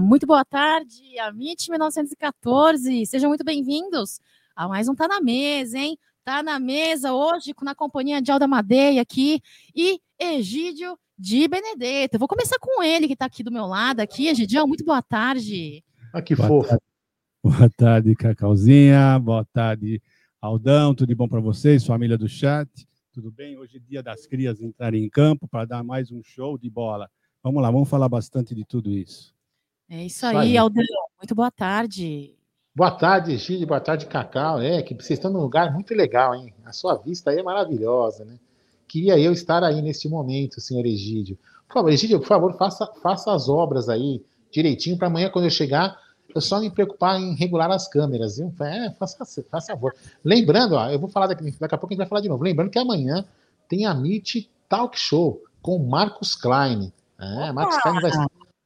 Muito boa tarde, Amit 1914. Sejam muito bem-vindos a mais um Tá na Mesa, hein? Tá na mesa hoje na companhia de Alda Madeia aqui e Egídio de Benedetto. Eu vou começar com ele que está aqui do meu lado aqui. Egidião, muito boa tarde. Ah, que boa fofo. Tarde. Boa tarde, Cacauzinha. Boa tarde, Aldão. Tudo bom para vocês, família do chat? Tudo bem? Hoje é dia das crias entrarem em campo para dar mais um show de bola. Vamos lá, vamos falar bastante de tudo isso. É isso aí, aí. Aldão. Muito boa tarde. Boa tarde, Gide. Boa tarde, Cacau. É, que vocês estão num lugar muito legal, hein? A sua vista aí é maravilhosa, né? Queria eu estar aí neste momento, senhor Egídio. Por favor, Egídio, por favor, faça, faça as obras aí direitinho para amanhã, quando eu chegar, eu só me preocupar em regular as câmeras, viu? É, faça, faça favor. Lembrando, ó, eu vou falar daqui, daqui a pouco a gente vai falar de novo. Lembrando que amanhã tem a Meet Talk Show com Marcos Klein. É, Marcos Klein vai,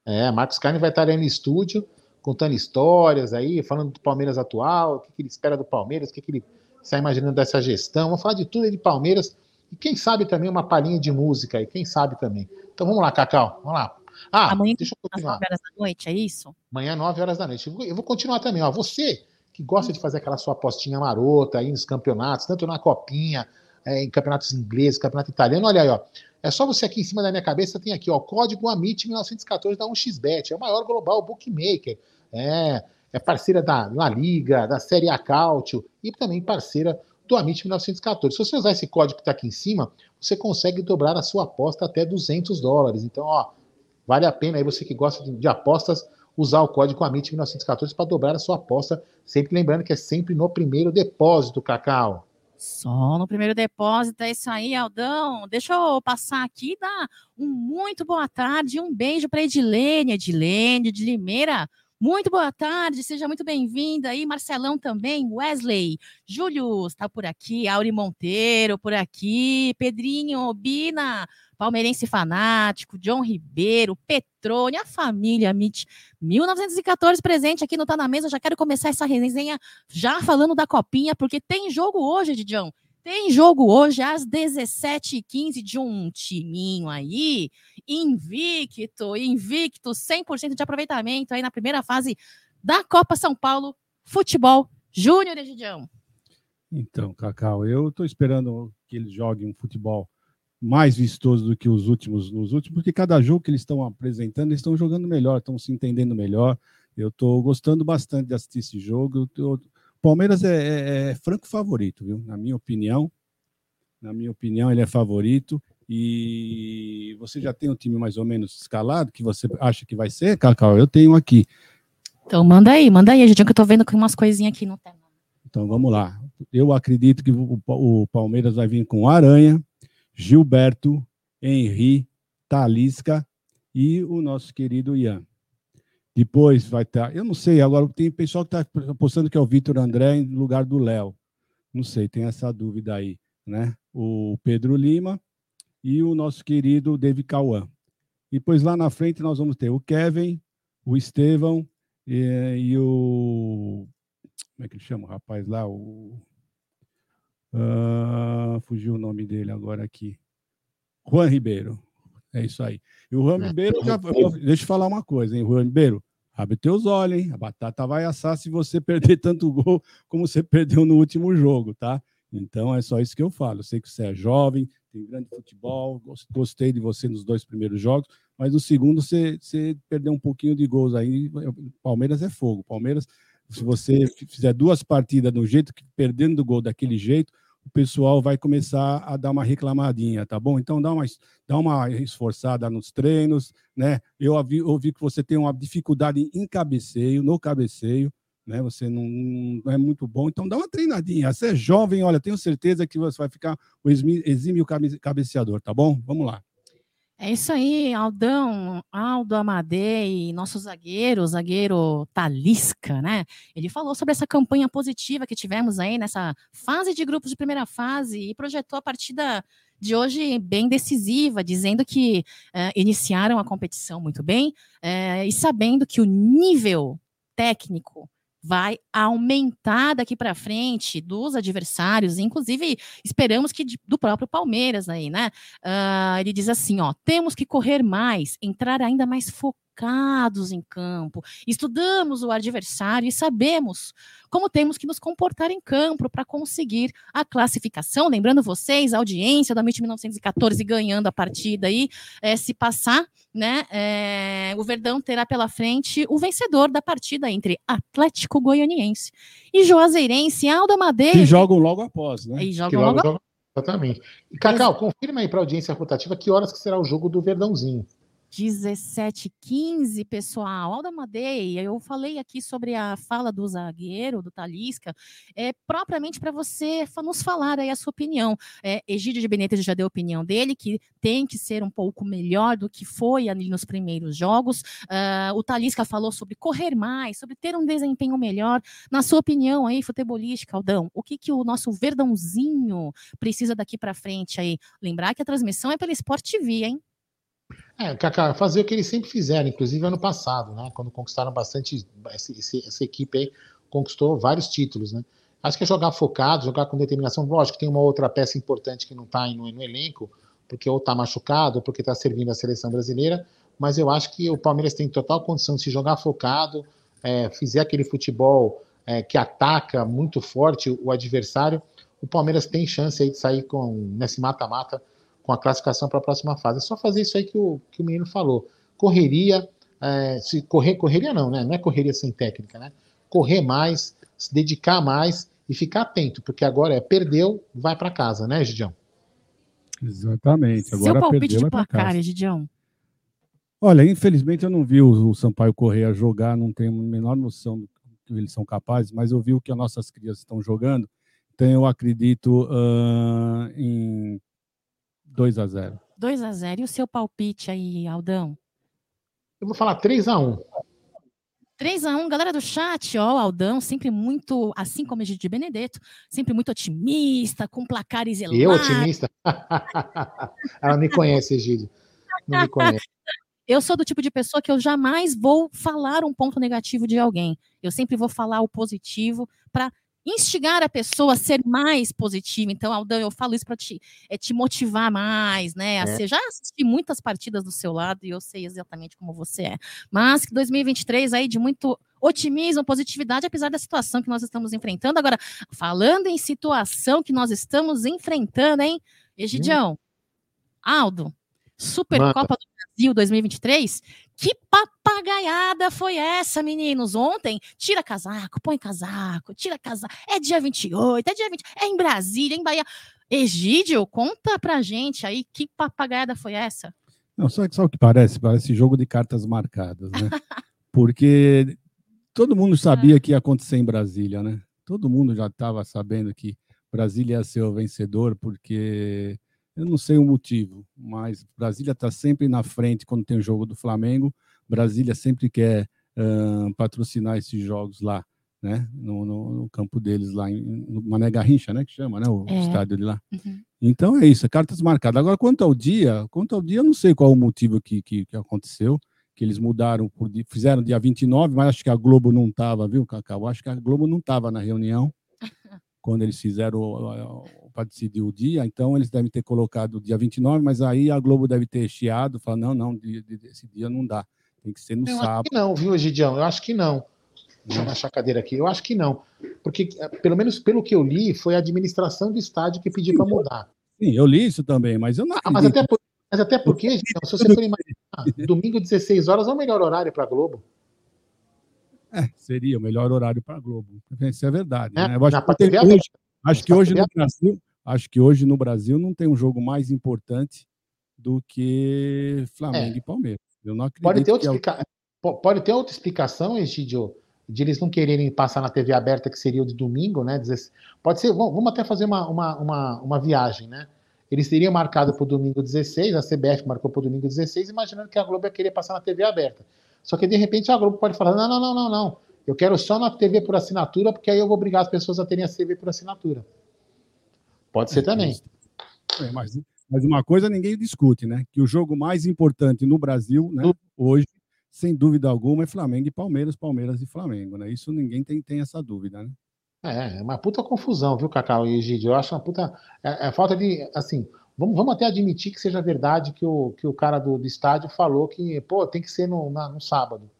é, Marcos Klein vai estar aí no estúdio contando histórias aí, falando do Palmeiras atual, o que, que ele espera do Palmeiras, o que, que ele está imaginando dessa gestão. Vamos falar de tudo aí de Palmeiras e quem sabe também uma palhinha de música aí, quem sabe também. Então vamos lá, Cacau, vamos lá. Ah, Amanhã, deixa eu continuar. Às 9 horas da noite, é isso? Amanhã, 9 horas da noite. Eu vou continuar também, ó. Você que gosta de fazer aquela sua apostinha marota aí nos campeonatos, tanto na copinha, é, em campeonatos ingleses, campeonato italiano, olha aí, ó. É só você aqui em cima da minha cabeça, tem aqui, ó, código AMIT 1914 da 1xBet, é o maior global bookmaker. É, é parceira da La Liga, da Série A Cálcio e também parceira do Amit 1914. Se você usar esse código que está aqui em cima, você consegue dobrar a sua aposta até 200 dólares. Então, ó, vale a pena aí você que gosta de, de apostas usar o código Amit 1914 para dobrar a sua aposta, sempre lembrando que é sempre no primeiro depósito, Cacau. Só no primeiro depósito, é isso aí, Aldão. Deixa eu passar aqui e dar um muito boa tarde, um beijo para Edilene, Edilene de Limeira. Muito boa tarde, seja muito bem-vinda aí, Marcelão também, Wesley, Júlio está por aqui, Auri Monteiro por aqui, Pedrinho, Bina, palmeirense fanático, John Ribeiro, Petrone, a família MIT 1914 presente aqui no Tá Na Mesa. Já quero começar essa resenha já falando da copinha, porque tem jogo hoje, Didião. Tem jogo hoje às 17h15 de um timinho aí, invicto, invicto, 100% de aproveitamento aí na primeira fase da Copa São Paulo Futebol Júnior, Didião. Então, Cacau, eu estou esperando que eles joguem um futebol mais vistoso do que os últimos nos últimos, porque cada jogo que eles estão apresentando, eles estão jogando melhor, estão se entendendo melhor. Eu estou gostando bastante de assistir esse jogo. O Palmeiras é, é, é, franco favorito, viu? Na minha opinião. Na minha opinião, ele é favorito. E você já tem um time mais ou menos escalado que você acha que vai ser, Cacau? Eu tenho aqui. Então manda aí, manda aí, gente, que eu tô vendo umas coisinhas aqui no tema. Então vamos lá. Eu acredito que o, o Palmeiras vai vir com Aranha, Gilberto, Henri, Talisca e o nosso querido Ian. Depois vai estar, eu não sei, agora tem pessoal que está apostando que é o Vitor André em lugar do Léo. Não sei, tem essa dúvida aí, né? O Pedro Lima e o nosso querido David Cauã. Depois lá na frente nós vamos ter o Kevin, o Estevão e, e o. Como é que ele chama o rapaz lá? O Uh, fugiu o nome dele agora aqui. Juan Ribeiro. É isso aí. E o é. Ribeiro, já, deixa eu falar uma coisa, hein, Juan Ribeiro? Abre teus olhos, hein? A batata vai assar se você perder tanto gol como você perdeu no último jogo, tá? Então é só isso que eu falo. Eu sei que você é jovem, tem grande futebol, gostei de você nos dois primeiros jogos, mas no segundo você, você perdeu um pouquinho de gols aí. Palmeiras é fogo. Palmeiras, se você fizer duas partidas do jeito que perdendo o gol daquele jeito, o pessoal vai começar a dar uma reclamadinha, tá bom? Então dá uma, dá uma esforçada nos treinos, né? Eu ouvi, ouvi que você tem uma dificuldade em cabeceio, no cabeceio, né? Você não, não, é muito bom, então dá uma treinadinha. Você é jovem, olha, tenho certeza que você vai ficar o exímio cabeceador, tá bom? Vamos lá. É isso aí, Aldão, Aldo Amadei, nosso zagueiro, zagueiro Talisca, né? Ele falou sobre essa campanha positiva que tivemos aí nessa fase de grupos de primeira fase e projetou a partida de hoje bem decisiva, dizendo que uh, iniciaram a competição muito bem uh, e sabendo que o nível técnico vai aumentar daqui para frente dos adversários, inclusive esperamos que do próprio Palmeiras aí, né? Uh, ele diz assim, ó, temos que correr mais, entrar ainda mais focado educados em campo, estudamos o adversário e sabemos como temos que nos comportar em campo para conseguir a classificação. Lembrando vocês, a audiência da MIT 1914 ganhando a partida aí, é, se passar, né, é, o Verdão terá pela frente o vencedor da partida entre Atlético Goianiense e Juazeirense, Alda Madeira. Que jogam logo após, né? E jogam logo, logo Exatamente. E, Cacau, confirma aí para a audiência rotativa que horas que será o jogo do Verdãozinho. 17:15, pessoal. Alda Madeia, eu falei aqui sobre a fala do zagueiro, do Talisca, é propriamente para você nos falar aí a sua opinião. É, Egídio de Benítez já deu a opinião dele, que tem que ser um pouco melhor do que foi ali nos primeiros jogos. Uh, o Talisca falou sobre correr mais, sobre ter um desempenho melhor. Na sua opinião aí, futebolística, Aldão, o que, que o nosso verdãozinho precisa daqui para frente aí? Lembrar que a transmissão é pela Sport TV, hein? É, Kaká, fazer o que eles sempre fizeram, inclusive ano passado, né? Quando conquistaram bastante. Essa, essa equipe aí conquistou vários títulos, né? Acho que é jogar focado, jogar com determinação. Lógico tem uma outra peça importante que não está no, no elenco, porque ou está machucado, ou porque está servindo a seleção brasileira, mas eu acho que o Palmeiras tem total condição de se jogar focado, é, fizer aquele futebol é, que ataca muito forte o adversário, o Palmeiras tem chance aí de sair com, nesse mata-mata com a classificação para a próxima fase. É só fazer isso aí que o, que o menino falou. Correria, é, se correr, correria não, né? Não é correria sem técnica, né? Correr mais, se dedicar mais e ficar atento, porque agora é perdeu, vai para casa, né, Gidião? Exatamente. Agora Seu palpite perdeu, de placar, Gidião? Olha, infelizmente eu não vi o, o Sampaio Correia jogar, não tenho a menor noção do que eles são capazes, mas eu vi o que as nossas crianças estão jogando, então eu acredito uh, em 2 a 0 2 a 0 E o seu palpite aí, Aldão? Eu vou falar 3 a 1 3 a 1 galera do chat, ó, o Aldão, sempre muito, assim como a de Benedetto, sempre muito otimista, com placares elevados. Eu otimista? Ela me conhece, Egídio. Não me conhece. Eu sou do tipo de pessoa que eu jamais vou falar um ponto negativo de alguém. Eu sempre vou falar o positivo para instigar a pessoa a ser mais positiva. Então, Aldão, eu falo isso para te, é, te motivar mais, né? É. ser, já assisti muitas partidas do seu lado e eu sei exatamente como você é. Mas que 2023 aí de muito otimismo, positividade, apesar da situação que nós estamos enfrentando. Agora, falando em situação que nós estamos enfrentando, hein? Egidião, hum. Aldo, Supercopa do Brasil 2023. Que papagaiada foi essa, meninos? Ontem, tira casaco, põe casaco, tira casaco. É dia 28, é dia 20, é em Brasília, em Bahia. Egídio, conta pra gente aí que papagaiada foi essa? Não, só, só o que parece, parece jogo de cartas marcadas, né? Porque todo mundo sabia é. que ia acontecer em Brasília, né? Todo mundo já estava sabendo que Brasília ia ser o vencedor, porque eu não sei o motivo, mas Brasília está sempre na frente quando tem o jogo do Flamengo. Brasília sempre quer uh, patrocinar esses jogos lá, né? No, no, no, campo deles lá, em, no Mané Garrincha, né? Que chama, né? O é. estádio de lá. Uhum. Então é isso, é cartas marcadas. Agora, quanto ao dia, quanto ao dia, eu não sei qual o motivo que, que, que aconteceu, que eles mudaram, por, fizeram dia 29, mas acho que a Globo não estava, viu, Cacau? Acho que a Globo não estava na reunião quando eles fizeram para decidir o dia, então eles devem ter colocado o dia 29, mas aí a Globo deve ter chiado, falar, não, não, esse dia não dá, tem que ser no eu sábado. Acho que não, viu, Egidião? Eu acho que não. Deixa eu achar a cadeira aqui. Eu acho que não. Porque, eh, pelo menos pelo que eu li, foi a administração do estádio que pediu para mudar. Sim, eu li isso também, mas eu não. Ah, mas, até por, mas até porque, Egidião, se você for imaginar, domingo 16 horas é o melhor horário para a Globo. É, seria o melhor horário para a Globo. Isso é verdade. É, né? Eu acho, que, hoje, acho que hoje no Brasil, acho que hoje no Brasil não tem um jogo mais importante do que Flamengo é. e Palmeiras. Eu não acredito pode ter outra, é explica... pode ter outra explicação, Egidio, de eles não quererem passar na TV aberta, que seria o de domingo, né? Pode ser, vamos até fazer uma, uma, uma, uma viagem, né? Eles teriam marcado para o domingo 16, a CBF marcou para o domingo 16, imaginando que a Globo ia querer passar na TV aberta. Só que de repente a Globo pode falar: não, não, não, não, não. Eu quero só na TV por assinatura, porque aí eu vou obrigar as pessoas a terem a TV por assinatura. Pode ser é, também. É, mas, mas, uma coisa ninguém discute, né? Que o jogo mais importante no Brasil, né, hoje, sem dúvida alguma, é Flamengo e Palmeiras, Palmeiras e Flamengo, né? Isso ninguém tem, tem essa dúvida, né? É, é uma puta confusão, viu, Cacau e Egídio? Eu acho uma puta. É, é falta de. Assim, Vamos, vamos até admitir que seja verdade que o, que o cara do, do estádio falou que, pô, tem que ser no, na, no sábado.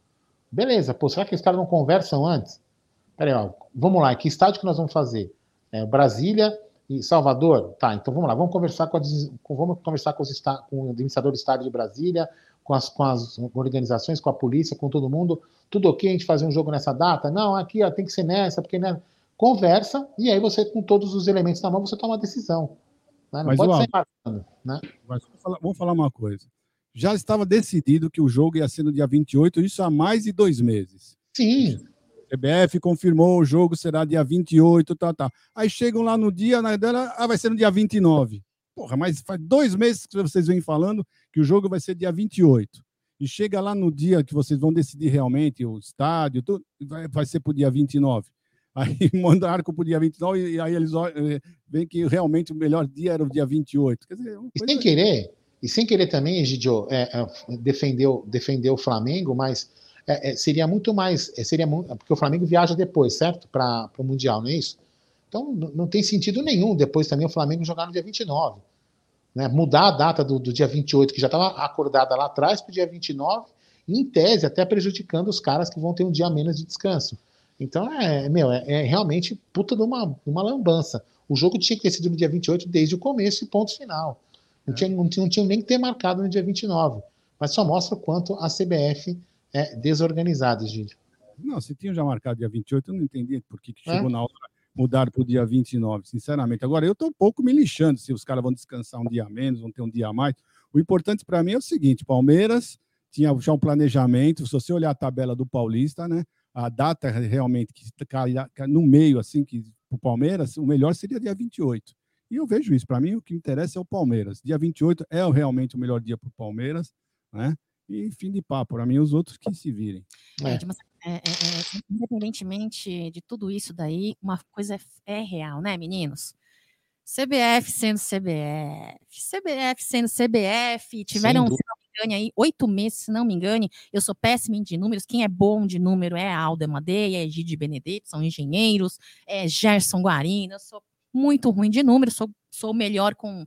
Beleza, pô, será que os caras não conversam antes? Peraí, ó, vamos lá, que estádio que nós vamos fazer? É, Brasília e Salvador? Tá, então vamos lá, vamos conversar com, a, com vamos conversar com, os, com o administrador do estádio de Brasília, com as, com as organizações, com a polícia, com todo mundo. Tudo ok a gente fazer um jogo nessa data? Não, aqui ó, tem que ser nessa, porque né? Conversa, e aí você, com todos os elementos na mão, você toma uma decisão. Né? Não Mas, pode ó, sair marcando, né? Mas vamos falar, vamos falar uma coisa. Já estava decidido que o jogo ia ser no dia 28, isso há mais de dois meses. Sim, CBF confirmou o jogo será dia 28, tá, tá. Aí chegam lá no dia, na dela, ah, vai ser no dia 29. Porra, mas faz dois meses que vocês vêm falando que o jogo vai ser dia 28. E chega lá no dia que vocês vão decidir realmente o estádio, tudo, vai, vai ser para o dia 29. Aí mandaram para o dia 29 e aí eles eh, veem que realmente o melhor dia era o dia 28. Quer dizer, é coisa- sem querer, e sem querer também, Egidio, é, é, defendeu, defendeu o Flamengo, mas é, é, seria muito mais. é, seria mu- Porque o Flamengo viaja depois, certo? Para o Mundial, não é isso? Então não tem sentido nenhum depois também o Flamengo jogar no dia 29. Né? Mudar a data do, do dia 28, que já estava acordada lá atrás, para o dia 29, e em tese até prejudicando os caras que vão ter um dia menos de descanso. Então é, meu, é, é realmente puta de uma, uma lambança. O jogo tinha que ter sido no dia 28 desde o começo e ponto final. Não, tinha, não, tinha, não tinha nem que ter marcado no dia 29. Mas só mostra o quanto a CBF é desorganizada, Egídio. Não, se tinham já marcado dia 28, eu não entendi por que, que É? chegou na hora mudar para o dia 29, sinceramente. Agora, eu estou um pouco me lixando se os caras vão descansar um dia menos, vão ter um dia a mais. O importante para mim é o seguinte: Palmeiras tinha já um planejamento. Se você olhar a tabela do Paulista, né? A data realmente que cai no meio, assim, que o Palmeiras, o melhor seria dia 28. E eu vejo isso. Para mim, o que interessa é o Palmeiras. Dia 28 é realmente o melhor dia para o Palmeiras, né? E fim de papo. Para mim, os outros que se virem. É. É, é, é, é, independentemente de tudo isso daí, uma coisa é, é real, né, meninos? CBF sendo CBF, CBF sendo CBF, tiveram, se não me engane, aí, oito meses, se não me engane, eu sou péssima de números, quem é bom de número é a Alda Madeia, é Gide Benedetto, são engenheiros, é Gerson Guarino, eu sou muito ruim de números, sou, sou melhor com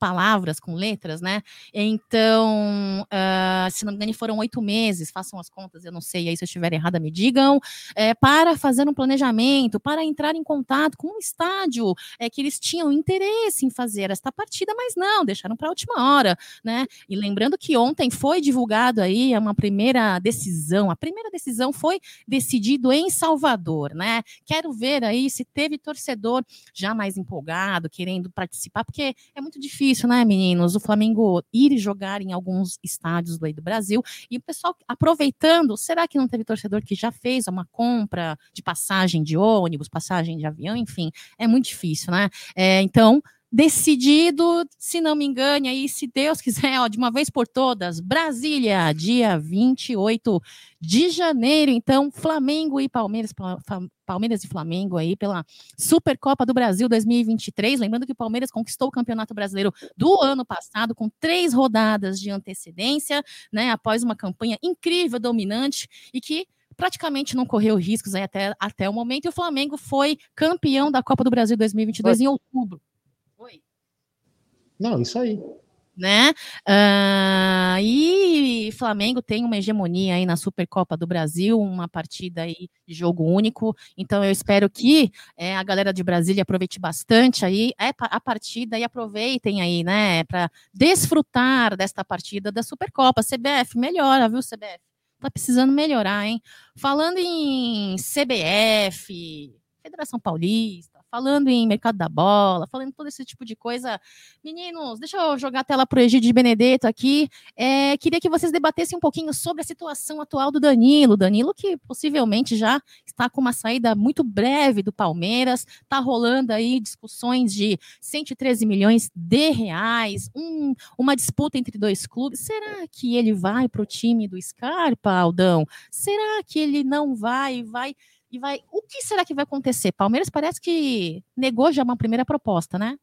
palavras, com letras, né? Então, ah, se não me engano, foram oito meses, façam as contas, eu não sei, aí se eu estiver errada, me digam, é, para fazer um planejamento, para entrar em contato com um estádio é, que eles tinham interesse em fazer esta partida, mas não, deixaram para a última hora, né? E lembrando que ontem foi divulgado aí uma primeira decisão, a primeira decisão foi decidido em Salvador, né? Quero ver aí se teve torcedor já mais empolgado, querendo participar, porque é muito difícil, né, meninos? O Flamengo ir jogar em alguns estádios do do Brasil e o pessoal aproveitando, será que não teve torcedor que já fez uma compra de passagem de ônibus, passagem de avião, enfim, é muito difícil, né? É, então, decidido, se não me engane, aí, se Deus quiser, ó, de uma vez por todas, Brasília, dia 28 de janeiro. Então, Flamengo e Palmeiras, Palmeiras e Flamengo aí pela Supercopa do Brasil 2023. Lembrando que o Palmeiras conquistou o Campeonato Brasileiro do ano passado com três rodadas de antecedência, né? Após uma campanha incrível, dominante e que praticamente não correu riscos aí até, até o momento. E o Flamengo foi campeão da Copa do Brasil 2022 em outubro. Oi Não, isso aí. né? Ah, e Flamengo tem uma hegemonia aí na Supercopa do Brasil, uma partida aí de jogo único. Então eu espero que eh, a galera de Brasília aproveite bastante aí é, a partida e aproveitem aí, né, para desfrutar desta partida da Supercopa. CBF melhora, viu, CBF? Tá precisando melhorar, hein? Falando em CBF, Federação Paulista, falando em mercado da bola, falando todo esse tipo de coisa, Meninos, deixa eu jogar a tela para o Egídio Benedetto aqui. É, queria que vocês debatessem um pouquinho sobre a situação atual do Danilo. Danilo, que possivelmente já está com uma saída muito breve do Palmeiras, está rolando aí discussões de 113 milhões de reais, um- uma disputa entre dois clubes. Será que ele vai para o time do Scarpa, Aldão? Será que ele não vai vai. E vai. O que será que vai acontecer? Palmeiras parece que negou já uma primeira proposta, né?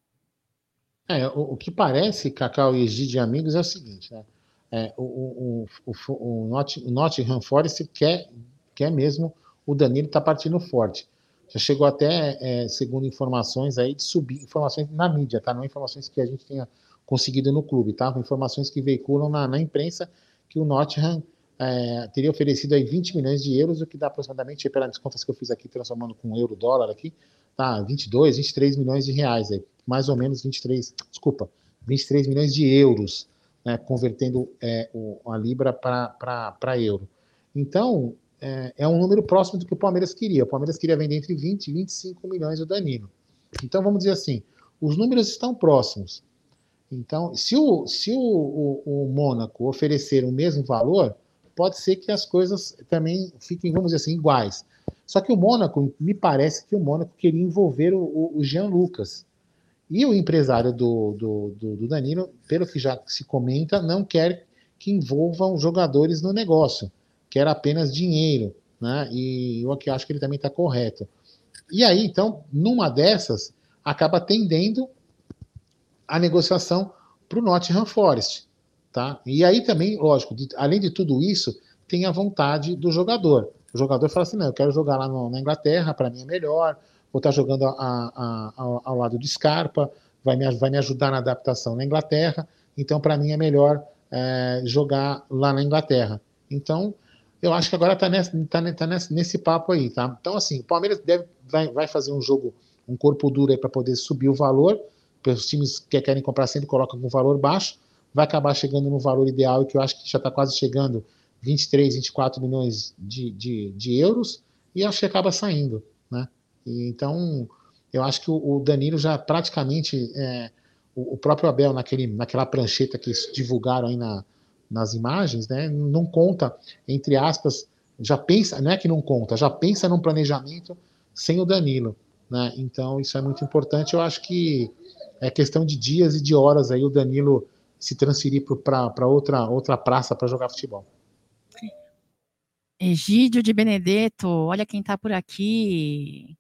É, o, o que parece, Cacau e Egídio e amigos, é o seguinte, né? É, o, o, o, o Nottingham Forest quer, quer mesmo o Danilo está partindo forte. Já chegou até, é, segundo informações aí, de subir, informações na mídia, tá? Não informações que a gente tenha conseguido no clube, tá? Informações que veiculam na, na imprensa que o Nottingham é, teria oferecido aí 20 milhões de euros, o que dá aproximadamente, pelas contas que eu fiz aqui, transformando com euro dólar aqui, tá? 22, 23 milhões de reais, aí, mais ou menos 23, desculpa, 23 milhões de euros, né, convertendo é, o, a Libra para euro. Então, é, é, um número próximo do que o Palmeiras queria. O Palmeiras queria vender entre 20 e 25 milhões o Danilo. Então, vamos dizer assim, os números estão próximos. Então, se o, se o, o, o Mônaco oferecer o mesmo valor, pode ser que as coisas também fiquem, vamos dizer assim, iguais. Só que o Mônaco, me parece que o Mônaco queria envolver o, o Jean Lucas. E o empresário do, do, do, do, Danilo, pelo que já se comenta, não quer que envolvam jogadores no negócio, quer apenas dinheiro. Né? E eu aqui acho que ele também está correto. E aí, então, numa dessas, acaba tendendo a negociação para o Nottingham Forest. Tá? E aí também, lógico, de, além de tudo isso, tem a vontade do jogador. O jogador fala assim: não, eu quero jogar lá no, na Inglaterra, para mim é melhor, vou estar tá jogando a, a, a, ao, lado de Scarpa, vai me, vai me ajudar na adaptação na Inglaterra, então para mim é melhor é, jogar lá na Inglaterra. Então, eu acho que agora está nesse, tá, tá nesse, nesse papo aí, tá? Então, assim, o Palmeiras deve, vai, vai fazer um jogo, um corpo duro aí para poder subir o valor, os times que querem comprar sempre colocam com valor baixo, vai acabar chegando no valor ideal, que eu acho que já está quase chegando 23, 24 milhões de, de, de, euros, e acho que acaba saindo, né? E, então, eu acho que o, o Danilo já praticamente, é, o, o, próprio Abel, naquele, naquela prancheta que divulgaram aí na, nas imagens, né, não conta, entre aspas, já pensa, não é que não conta, já pensa num planejamento sem o Danilo, né? Então, isso é muito importante, eu acho que é questão de dias e de horas aí o Danilo se transferir para outra, outra praça para jogar futebol. Egídio de Benedetto, olha quem está por aqui.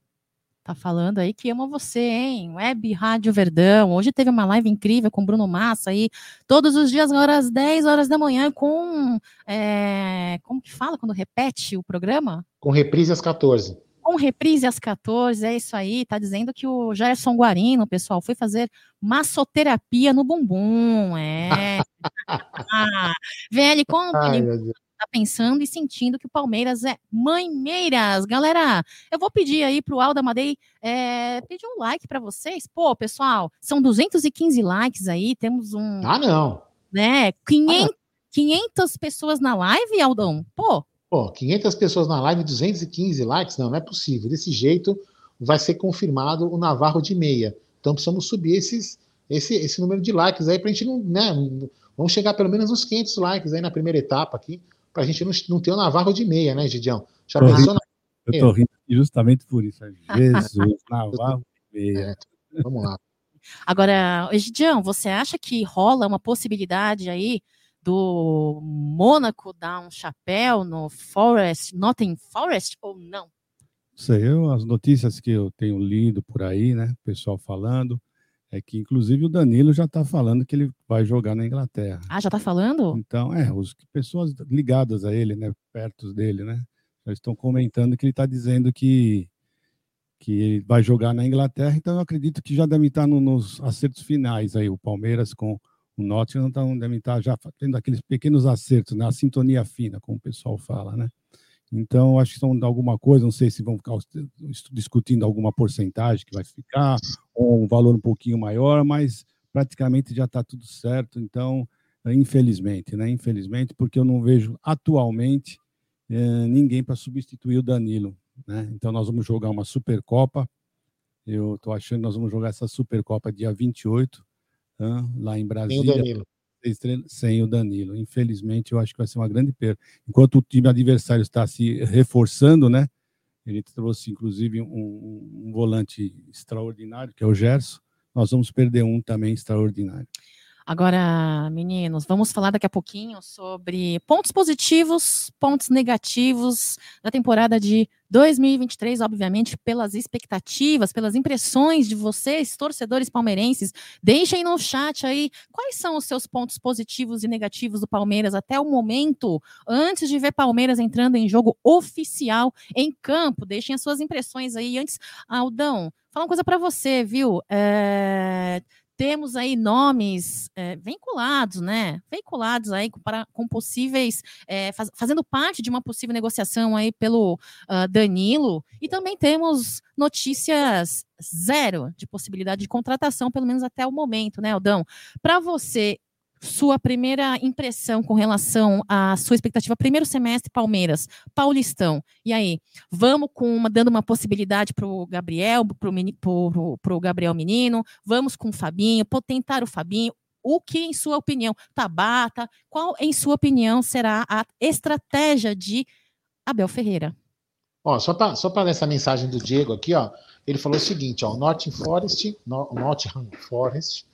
Tá falando aí que ama você, hein? Web Rádio Verdão. Hoje teve uma live incrível com Bruno Massa aí, todos os dias, agora às 10 horas da manhã, com. É, como que fala quando repete o programa? Com reprise às 14 com reprise às 14, é isso aí, tá dizendo que o Gerson Guarino, pessoal, foi fazer massoterapia no bumbum, é. ah, velho, como ele tá pensando e sentindo que o Palmeiras é mãemeiras. Galera, eu vou pedir aí pro Alda Madei é, pedir um like para vocês. Pô, pessoal, são 215 likes aí, temos um... Ah, não! Né, 500, ah, 500 pessoas na live, Aldão? Pô, Pô, 500 pessoas na live, 215 likes? Não, não é possível. Desse jeito vai ser confirmado o Navarro de meia. Então precisamos subir esses, esse, esse número de likes aí para a gente não. Né, vamos chegar pelo menos uns 500 likes aí na primeira etapa aqui, para a gente não, não ter o Navarro de meia, né, Gidião? Já tô pensou na... Eu tô rindo justamente por isso. Jesus, Navarro de meia. É, vamos lá. Agora, Gidião, você acha que rola uma possibilidade aí do Mônaco dar um chapéu no Forest, Nottingham Forest ou não? Sei, eu, as notícias que eu tenho lido por aí, né, pessoal falando, é que inclusive o Danilo já está falando que ele vai jogar na Inglaterra. Ah, já está falando? Então, é, as pessoas ligadas a ele, né, perto dele, né, já estão comentando que ele está dizendo que que ele vai jogar na Inglaterra, então eu acredito que já deve estar no, nos acertos finais aí, o Palmeiras com o Nottingham tá, deve estar já tendo aqueles pequenos acertos, né? a sintonia fina, como o pessoal fala, né? Então, acho que são alguma coisa, não sei se vão ficar discutindo alguma porcentagem que vai ficar, ou um valor um pouquinho maior, mas praticamente já está tudo certo. Então, infelizmente, né? Infelizmente, porque eu não vejo atualmente eh, ninguém para substituir o Danilo. Né? Então, nós vamos jogar uma Supercopa. Eu estou achando que nós vamos jogar essa Supercopa dia 28 lá em Brasília. Sem o Danilo. Sem o Danilo. Infelizmente, eu acho que vai ser uma grande perda. Enquanto o time adversário está se reforçando, né? Ele trouxe, inclusive, um, um volante extraordinário, que é o Gerson. Nós vamos perder um também extraordinário. Agora, meninos, vamos falar daqui a pouquinho sobre pontos positivos, pontos negativos da temporada de 2023, obviamente, pelas expectativas, pelas impressões de vocês, torcedores palmeirenses. Deixem no chat aí quais são os seus pontos positivos e negativos do Palmeiras até o momento, antes de ver Palmeiras entrando em jogo oficial em campo. Deixem as suas impressões aí. Antes, Aldão, falar uma coisa para você, viu? É temos aí nomes é, vinculados, né? Vinculados aí para, com possíveis, é, faz, fazendo parte de uma possível negociação aí pelo uh, Danilo. E também temos notícias zero de possibilidade de contratação, pelo menos até o momento, né, Aldão? Para você, sua primeira impressão com relação à sua expectativa, primeiro semestre, Palmeiras, Paulistão. E aí, vamos com uma, dando uma possibilidade para o Gabriel, para o Gabriel Menino, vamos com o Fabinho, potentar o Fabinho. O que, em sua opinião, Tabata, qual, em sua opinião, será a estratégia de Abel Ferreira? Ó, só para só essa mensagem do Diego aqui, ó, ele falou o seguinte, ó, Nottingham Forest, Nottingham Forest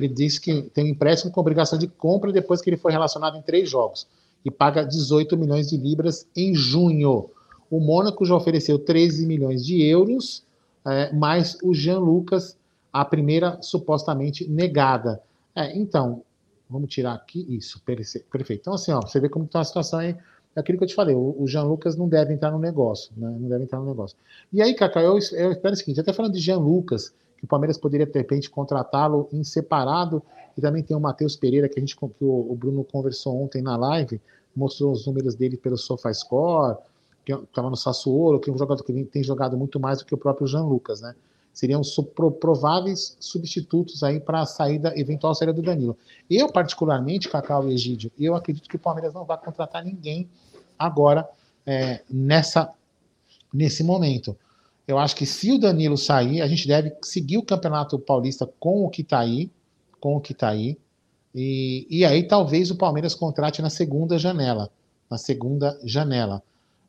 ele disse que tem um empréstimo com obrigação de compra depois que ele foi relacionado em três jogos e paga 18 milhões de libras em junho. O Mônaco já ofereceu 13 milhões de euros, é, mais o Jean Lucas, a primeira supostamente negada. É, então, vamos tirar aqui isso, perfeito. Então, assim, ó, você vê como está a situação aí. É aquilo que eu te falei, o, Jean Lucas não deve entrar no negócio, né? Não deve entrar no negócio. E aí, Cacá, eu, eu espero o seguinte, até falando de Jean Lucas, que o Palmeiras poderia, de repente, contratá-lo em separado. E também tem o Matheus Pereira, que a gente que o Bruno conversou ontem na live, mostrou os números dele pelo SofaScore, que estava no Sassuolo, que é um jogador que tem jogado muito mais do que o próprio Jean Lucas, né? Seriam prováveis substitutos aí para a saída, eventual saída do Danilo. Eu, particularmente, Cacau e Egídio, eu acredito que o Palmeiras não vai contratar ninguém agora é, nessa, nesse momento. Eu acho que se o Danilo sair, a gente deve seguir o Campeonato Paulista com o que está aí, com o que está aí. E, e aí talvez o Palmeiras contrate na segunda janela, na segunda janela.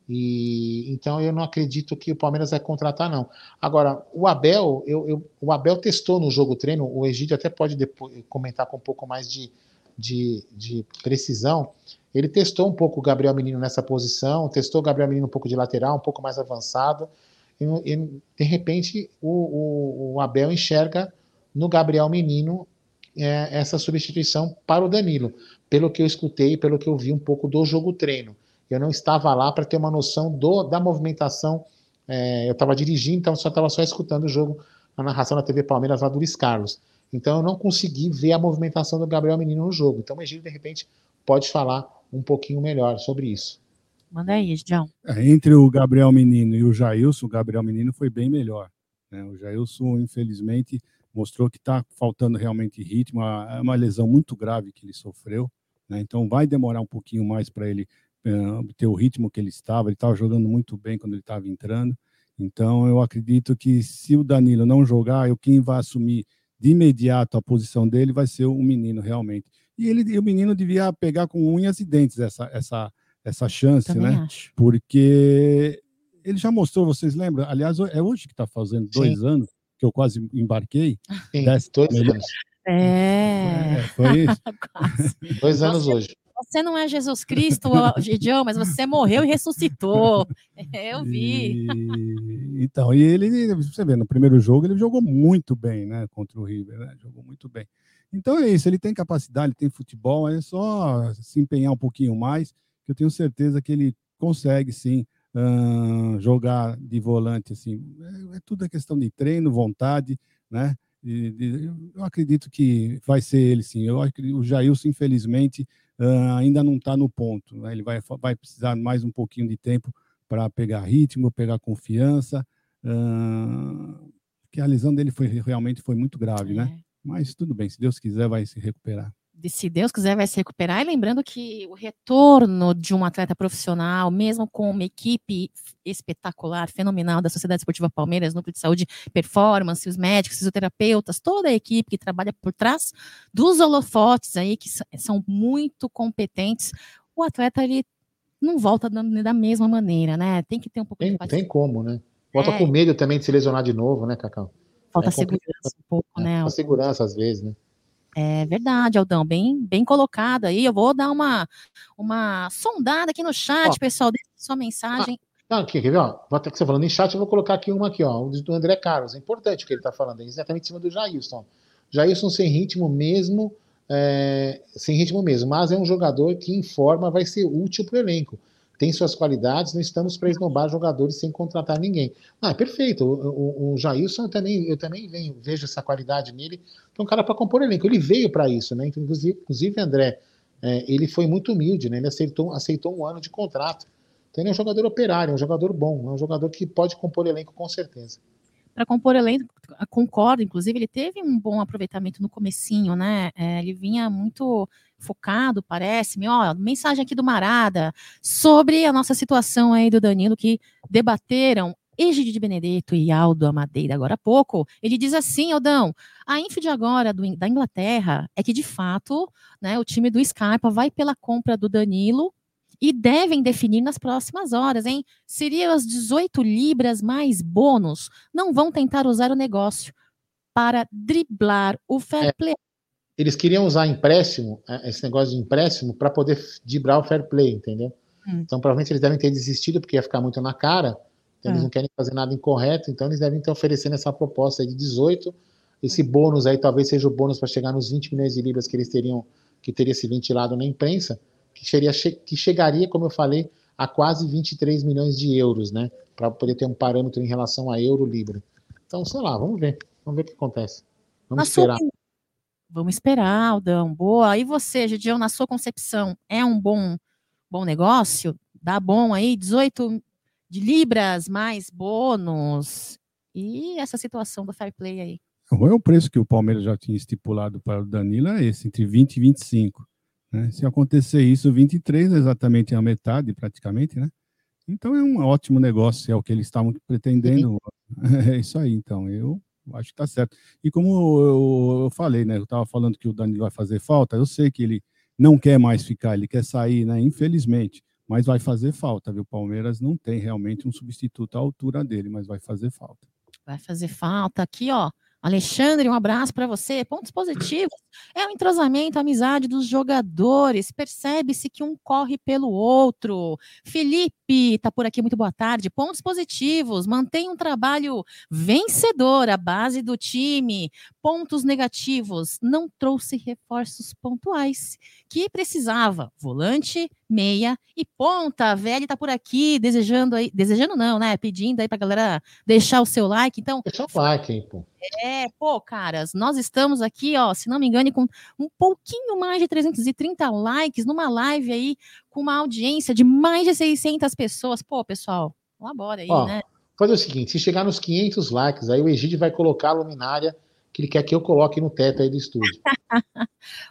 E então eu não acredito que o Palmeiras vai contratar não. Agora o Abel, eu, eu, o Abel testou no jogo treino. O Egídio até pode depois comentar com um pouco mais de, de, de precisão. Ele testou um pouco o Gabriel Menino nessa posição, testou o Gabriel Menino um pouco de lateral, um pouco mais avançado e, e de repente o, o, o, Abel enxerga no Gabriel Menino é, essa substituição para o Danilo, pelo que eu escutei, pelo que eu vi um pouco do jogo treino. Eu não estava lá para ter uma noção do, da movimentação. É, eu estava dirigindo, então só estava só escutando o jogo, a narração da TV Palmeiras lá do Luiz Carlos. Então eu não consegui ver a movimentação do Gabriel Menino no jogo. Então o Egílio, de repente, pode falar um pouquinho melhor sobre isso. Manda aí. É, entre o Gabriel Menino e o Jailson, o Gabriel Menino foi bem melhor. Né? O Jailson, infelizmente, mostrou que está faltando realmente ritmo. É uma lesão muito grave que ele sofreu. Né? Então vai demorar um pouquinho mais para ele uh, ter o ritmo que ele estava. Ele estava jogando muito bem quando ele estava entrando. Então eu acredito que se o Danilo não jogar, eu quem vai assumir de imediato a posição dele vai ser o menino realmente. E ele, o menino devia pegar com unhas e dentes essa, essa, essa chance, Também né? Acho. Porque ele já mostrou, vocês lembram? Aliás, é hoje que está fazendo dois Sim. anos que eu quase embarquei. Sim, dois anos. É. é foi isso. dois anos você, hoje. Você não é Jesus Cristo, Gideão, mas você morreu e ressuscitou. Eu vi. E, então, e ele, você vê, no primeiro jogo ele jogou muito bem, né? Contra o River, né? Jogou muito bem. Então é isso, ele tem capacidade, ele tem futebol, é só se empenhar um pouquinho mais que eu tenho certeza que ele consegue sim uh, jogar de volante assim. É, é tudo a questão de treino, vontade, né? E, de, eu acredito que vai ser ele sim. Eu acho que o Jailson, infelizmente, uh, ainda não está no ponto. Né? Ele vai, vai precisar mais um pouquinho de tempo para pegar ritmo, pegar confiança. Uh, que a lesão dele foi realmente foi muito grave, né? é. né? Mas tudo bem, se Deus quiser, vai se recuperar se Deus quiser, vai se recuperar. E lembrando que o retorno de um atleta profissional, mesmo com uma equipe espetacular, fenomenal da Sociedade Esportiva Palmeiras, Núcleo de Saúde Performance, os médicos, fisioterapeutas, toda a equipe que trabalha por trás dos holofotes aí, que são muito competentes, o atleta ele não volta da mesma maneira, né? Tem que ter um pouco tem, de paciência. Tem como, né? Volta é. com medo também de se lesionar de novo, né, Cacau? Falta é segurança um pouco, né? Falta segurança às vezes, né? É verdade, Aldão, bem, bem colocado aí. Eu vou dar uma, uma sondada aqui no chat, ó, pessoal, deixa sua mensagem. Ah, aqui, quer ver? Ó, vou até que você falando em chat, eu vou colocar aqui uma aqui, ó, do André Carlos. É importante o que ele está falando, é exatamente em cima do Jailson. Jailson sem ritmo mesmo, é, sem ritmo mesmo, mas é um jogador que em forma vai ser útil para o elenco. Tem suas qualidades, não estamos para esnobar jogadores sem contratar ninguém. Ah, perfeito. O, o, o Jailson, eu também, eu também venho, vejo essa qualidade nele, é um cara para compor elenco. Ele veio para isso, né? Inclusive, inclusive André, é, ele foi muito humilde, né? Ele aceitou, aceitou um ano de contrato. Então ele é um jogador operário, é um jogador bom, é um jogador que pode compor elenco com certeza para compor elenco, concordo, inclusive ele teve um bom aproveitamento no comecinho, né? É, ele vinha muito focado, parece-me, ó, mensagem aqui do Marada sobre a nossa situação aí do Danilo que debateram Egidio de Benedetto e Aldo Amadeira agora há pouco, ele diz assim, Aldão, a info de agora do, da Inglaterra é que, de fato, né, o time do Scarpa vai pela compra do Danilo e devem definir nas próximas horas, hein? Seriam as 18 libras mais bônus. Não vão tentar usar o negócio para driblar o fair é, play. Eles queriam usar empréstimo, é, esse negócio de empréstimo, para poder driblar o fair play, entendeu? Hum. Então, provavelmente eles devem ter desistido, porque ia ficar muito na cara. Então, eles hum. não querem fazer nada incorreto, então eles devem estar oferecendo essa proposta de 18. Esse hum. bônus aí talvez seja o bônus para chegar nos 20 milhões de libras que eles teriam, que teria se ventilado na imprensa que, seria, que chegaria, como eu falei, a quase 23 milhões de euros, né? Para poder ter um parâmetro em relação a euro-libra. Então, sei lá, vamos ver. Vamos ver o que acontece. Vamos na esperar. Sua... Vamos esperar, Aldão. Boa. E você, Gidião, na sua concepção, é um bom, bom negócio? Dá bom aí? 18 de libras mais bônus. E essa situação do fair play aí? É o preço que o Palmeiras já tinha estipulado para o Danilo? É esse, entre 20 e 25. Né? Se acontecer isso, 23 é exatamente a metade, praticamente, né? Então é um ótimo negócio, é o que eles estavam pretendendo. É isso aí, então. Eu acho que está certo. E como eu, falei, né? Eu estava falando que o Danilo vai fazer falta, eu sei que ele não quer mais ficar, ele quer sair, né? Infelizmente. Mas vai fazer falta, viu? O Palmeiras não tem realmente um substituto à altura dele, mas vai fazer falta. Vai fazer falta. Aqui, ó. Alexandre, um abraço para você. Pontos positivos é o entrosamento, a amizade dos jogadores. Percebe-se que um corre pelo outro. Felipe está por aqui, muito boa tarde. Pontos positivos, mantém um trabalho vencedor, a base do time. Pontos negativos, não trouxe reforços pontuais que precisava. Volante, meia e ponta. A Velha está por aqui, desejando aí, desejando não, né? Pedindo aí para galera deixar o seu like. Então, deixa o like, hein, pô. É, pô, caras, nós estamos aqui, ó, se não me engane, com um pouquinho mais de 330 likes numa live aí com uma audiência de mais de 600 pessoas. Pô, pessoal, colabora aí, ó, né? Fazer o seguinte, se chegar nos 500 likes, aí o Egídio vai colocar a luminária que ele quer que eu coloque no teto aí do estúdio.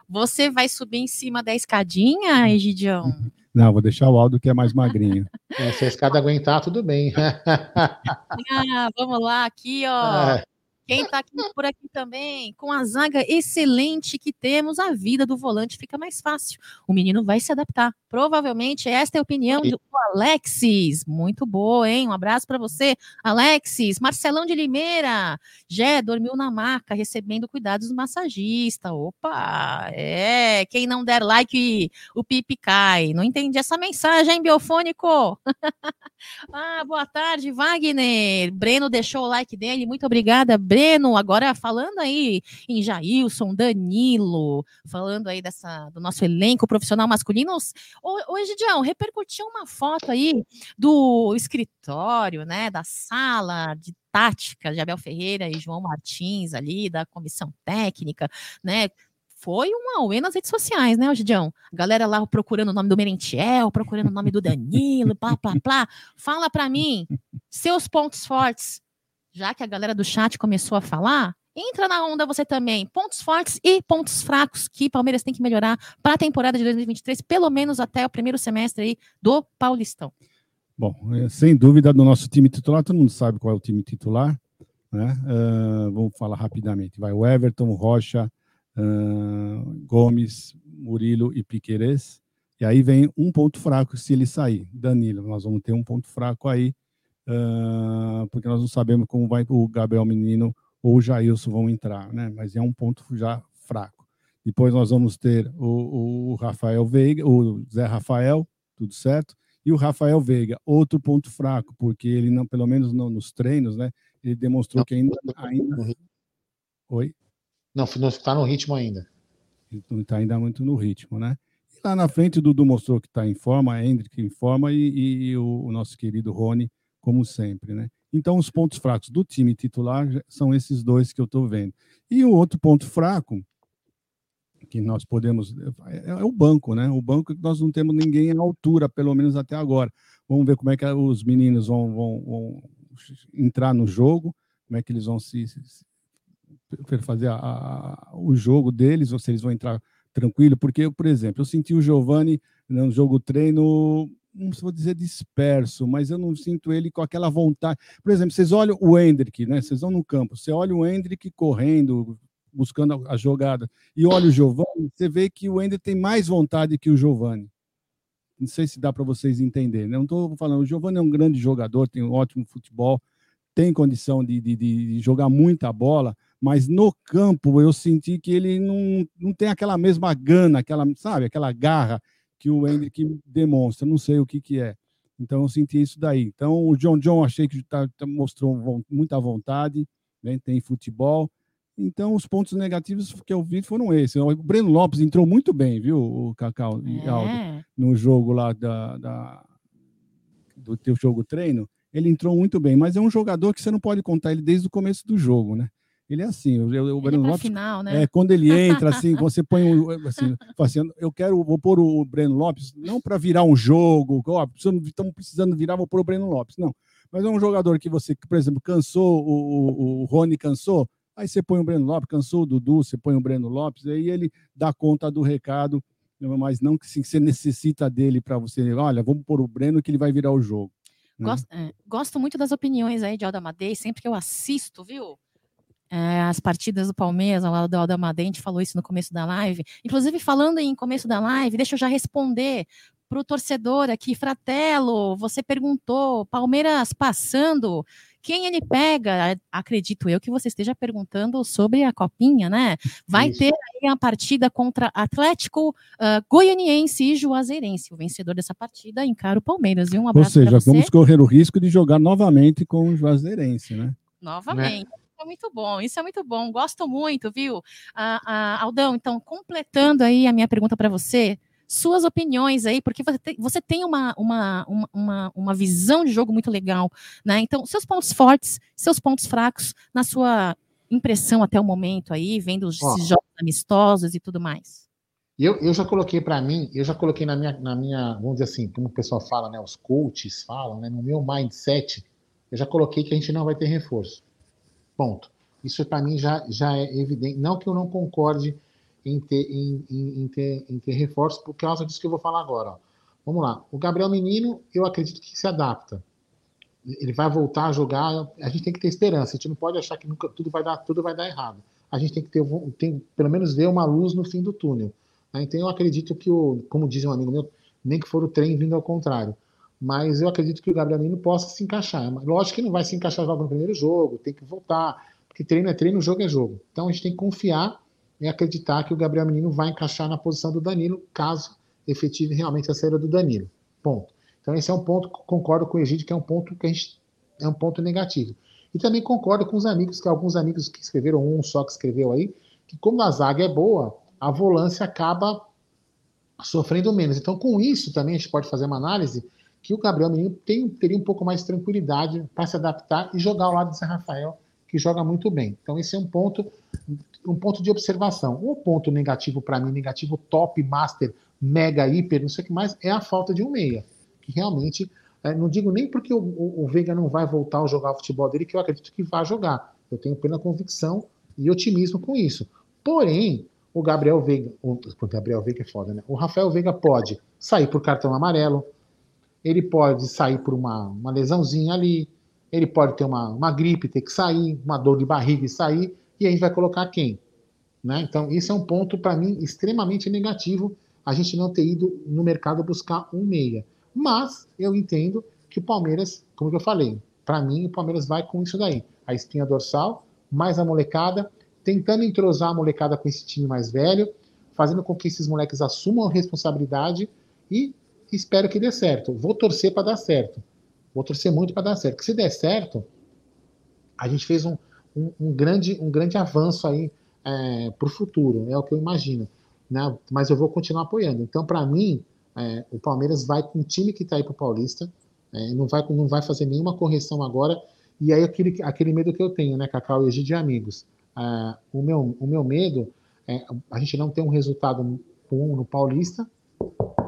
Você vai subir em cima da escadinha, Egidião? Não, vou deixar o Aldo que é mais magrinho. É, se a escada aguentar, tudo bem. ah, vamos lá, aqui, ó. É. Quem está aqui por aqui também, com a zaga excelente que temos, a vida do volante fica mais fácil. O menino vai se adaptar. Provavelmente esta é a opinião do Alexis. Muito boa, hein? Um abraço para você, Alexis. Marcelão de Limeira. Jé dormiu na maca, recebendo cuidados do massagista. Opa! É, quem não der like, o pipi cai. Não entendi essa mensagem, hein, Biofônico? ah, boa tarde, Wagner. Breno deixou o like dele. Muito obrigada, Breno Breno, agora falando aí em Jailson, Danilo, falando aí dessa, do nosso elenco profissional masculino. Hoje, Dião, repercutiu uma foto aí do escritório, né, da sala de tática de Abel Ferreira e João Martins ali, da comissão técnica, né, foi um auê nas redes sociais, né, Gidião? Galera lá procurando o nome do Merentiel, procurando o nome do Danilo, plá, plá, plá. Fala para mim, seus pontos fortes já que a galera do chat começou a falar, entra na onda você também. Pontos fortes e pontos fracos que Palmeiras tem que melhorar para a temporada de 2023, pelo menos até o primeiro semestre aí do Paulistão. Bom, é, sem dúvida, do nosso time titular, todo mundo sabe qual é o time titular, né? Uh, vamos falar rapidamente. Vai o Everton, Rocha, uh, Gomes, Murilo e Piquerez. E aí vem um ponto fraco se ele sair. Danilo, nós vamos ter um ponto fraco aí uh, porque nós não sabemos como vai o Gabriel Menino ou o Jailson vão entrar, né? Mas é um ponto já fraco. Depois nós vamos ter o, o Rafael Veiga, o Zé Rafael, tudo certo, e o Rafael Veiga, outro ponto fraco, porque ele não, pelo menos não, nos treinos, né? Ele demonstrou não, que ainda, ainda... Oi. Não, não está no ritmo ainda. Ele não está ainda muito no ritmo, né? está na frente, o Dudu mostrou que está em forma, a Hendrick em forma e, e, e o, o, nosso querido Rony, como sempre, né? Então, os pontos fracos do time titular são esses dois que eu estou vendo. E o outro ponto fraco, que nós podemos. É, é, o banco, né? O banco que nós não temos ninguém à altura, pelo menos até agora. Vamos ver como é que os meninos vão, vão, vão entrar no jogo, como é que eles vão se, se fazer a, a, o jogo deles, ou se eles vão entrar tranquilo, porque, por exemplo, eu senti o Giovani no jogo treino não vou dizer disperso, mas eu não sinto ele com aquela vontade. Por exemplo, vocês olham o Hendrick, né? Vocês vão no campo, você olha o Hendrick correndo, buscando a jogada, e olha o Giovani, você vê que o Hendrick tem mais vontade que o Giovani. Não sei se dá para vocês entenderem. Né? Não estou falando, o Giovani é um grande jogador, tem um ótimo futebol, tem condição de, de, de jogar muita bola, mas no campo eu senti que ele não, não tem aquela mesma gana, aquela, sabe, aquela garra que o Hendrick demonstra, não sei o que, que é. Então eu senti isso daí. Então o John John achei que tá, tá mostrou muita vontade, né? tem futebol. Então os pontos negativos que eu vi foram esses. O Breno Lopes entrou muito bem, viu, o Cacau é. Aldo, no jogo lá da, da, do teu jogo treino. Ele entrou muito bem, mas é um jogador que você não pode contar ele desde o começo do jogo, né? Ele é assim, o, o Breno é Lopes. Final, né? É, quando ele entra, assim, você põe um, assim, assim, eu quero, vou pôr o Breno Lopes, não para virar um jogo, ó, estamos precisando virar, vou pôr o Breno Lopes, não. Mas é um jogador que você, por exemplo, cansou, o, o, o Rony cansou, aí você põe o Breno Lopes, cansou o Dudu, você põe o Breno Lopes, aí ele dá conta do recado, mas não que você necessita dele para você, olha, vamos pôr o Breno que ele vai virar o jogo. Né? Gosto, é, gosto muito das opiniões aí de Alda Madei, sempre que eu assisto, viu? É, as partidas do Palmeiras, lá do Aldamadente falou isso no começo da live. Inclusive, falando em começo da live, deixa eu já responder para o torcedor aqui, Fratelo, você perguntou, Palmeiras passando, quem ele pega? Acredito eu que você esteja perguntando sobre a copinha, né? Vai Isso. ter aí a partida contra Atlético uh, Goianiense e Juazeirense. O vencedor dessa partida encara o Palmeiras. E um abraço Ou seja, vamos correr o risco de jogar novamente com o Juazeirense, né? Novamente. Né? É muito bom, isso é muito bom, gosto muito, viu? Ah, ah, Aldão, então, completando aí a minha pergunta para você, suas opiniões aí, porque você tem, você tem uma, uma, uma, uma visão de jogo muito legal, né? Então, seus pontos fortes, seus pontos fracos, na sua impressão até o momento aí, vendo os Ó, jogos amistosos e tudo mais. Eu, eu já coloquei para mim, eu já coloquei na minha, na minha, vamos dizer assim, como o pessoal fala, né? Os coaches falam, né? No meu mindset, eu já coloquei que a gente não vai ter reforço. Ponto. Isso para mim já, já é evidente. Não que eu não concorde em ter, em, em, em ter, em ter reforço, por causa disso que eu vou falar agora. Ó. Vamos lá. O Gabriel Menino, eu acredito que se adapta. Ele vai voltar a jogar. A gente tem que ter esperança. A gente não pode achar que nunca tudo vai dar, tudo vai dar errado. A gente tem que ter, tem, pelo menos ver uma luz no fim do túnel. Né? Então eu acredito que o, como diz um amigo meu, nem que for o trem vindo ao contrário mas eu acredito que o Gabriel Menino possa se encaixar. Lógico que não vai se encaixar logo no primeiro jogo, tem que voltar, porque treino é treino, jogo é jogo. Então a gente tem que confiar e acreditar que o Gabriel Menino vai encaixar na posição do Danilo, caso efetive realmente a saída do Danilo. Ponto. Então esse é um ponto, concordo com o Egídio, que é um ponto que a gente é um ponto negativo. E também concordo com os amigos, que alguns amigos que escreveram, um só que escreveu aí, que como a zaga é boa, a volância acaba sofrendo menos. Então, com isso também a gente pode fazer uma análise que o Gabriel Menino tem, teria um pouco mais de tranquilidade para se adaptar e jogar ao lado do Zé Rafael, que joga muito bem. Então, esse é um ponto, um ponto de observação. O ponto negativo para mim, negativo top, master, mega, hiper, não sei o que mais, é a falta de um meia. Que realmente, é, não digo nem porque o, o, o, Veiga não vai voltar a jogar o futebol dele, que eu acredito que vai jogar. Eu tenho plena convicção e otimismo com isso. Porém, o Gabriel Veiga, o Gabriel Veiga é foda, né? O Rafael Veiga pode sair por cartão amarelo, ele pode sair por uma, uma lesãozinha ali, ele pode ter uma, uma gripe, ter que sair, uma dor de barriga e sair, e a gente vai colocar quem? Né? Então, isso é um ponto, para mim, extremamente negativo, a gente não ter ido no mercado buscar um meia. Mas eu entendo que o Palmeiras, como eu falei, para mim o Palmeiras vai com isso daí. A espinha dorsal, mais a molecada, tentando entrosar a molecada com esse time mais velho, fazendo com que esses moleques assumam a responsabilidade e espero que dê certo. Vou torcer para dar certo. Vou torcer muito para dar certo. Porque se der certo, a gente fez um, um, um grande, um grande avanço aí é, para o futuro, é o que eu imagino. né? Mas eu vou continuar apoiando. Então, para mim, é, o Palmeiras vai com o time que está aí para o Paulista, é, não, vai, não vai fazer nenhuma correção agora. E aí aquele, aquele medo que eu tenho, né, Cacau e de amigos. É, o, meu, o meu medo é a gente não ter um resultado bom no Paulista,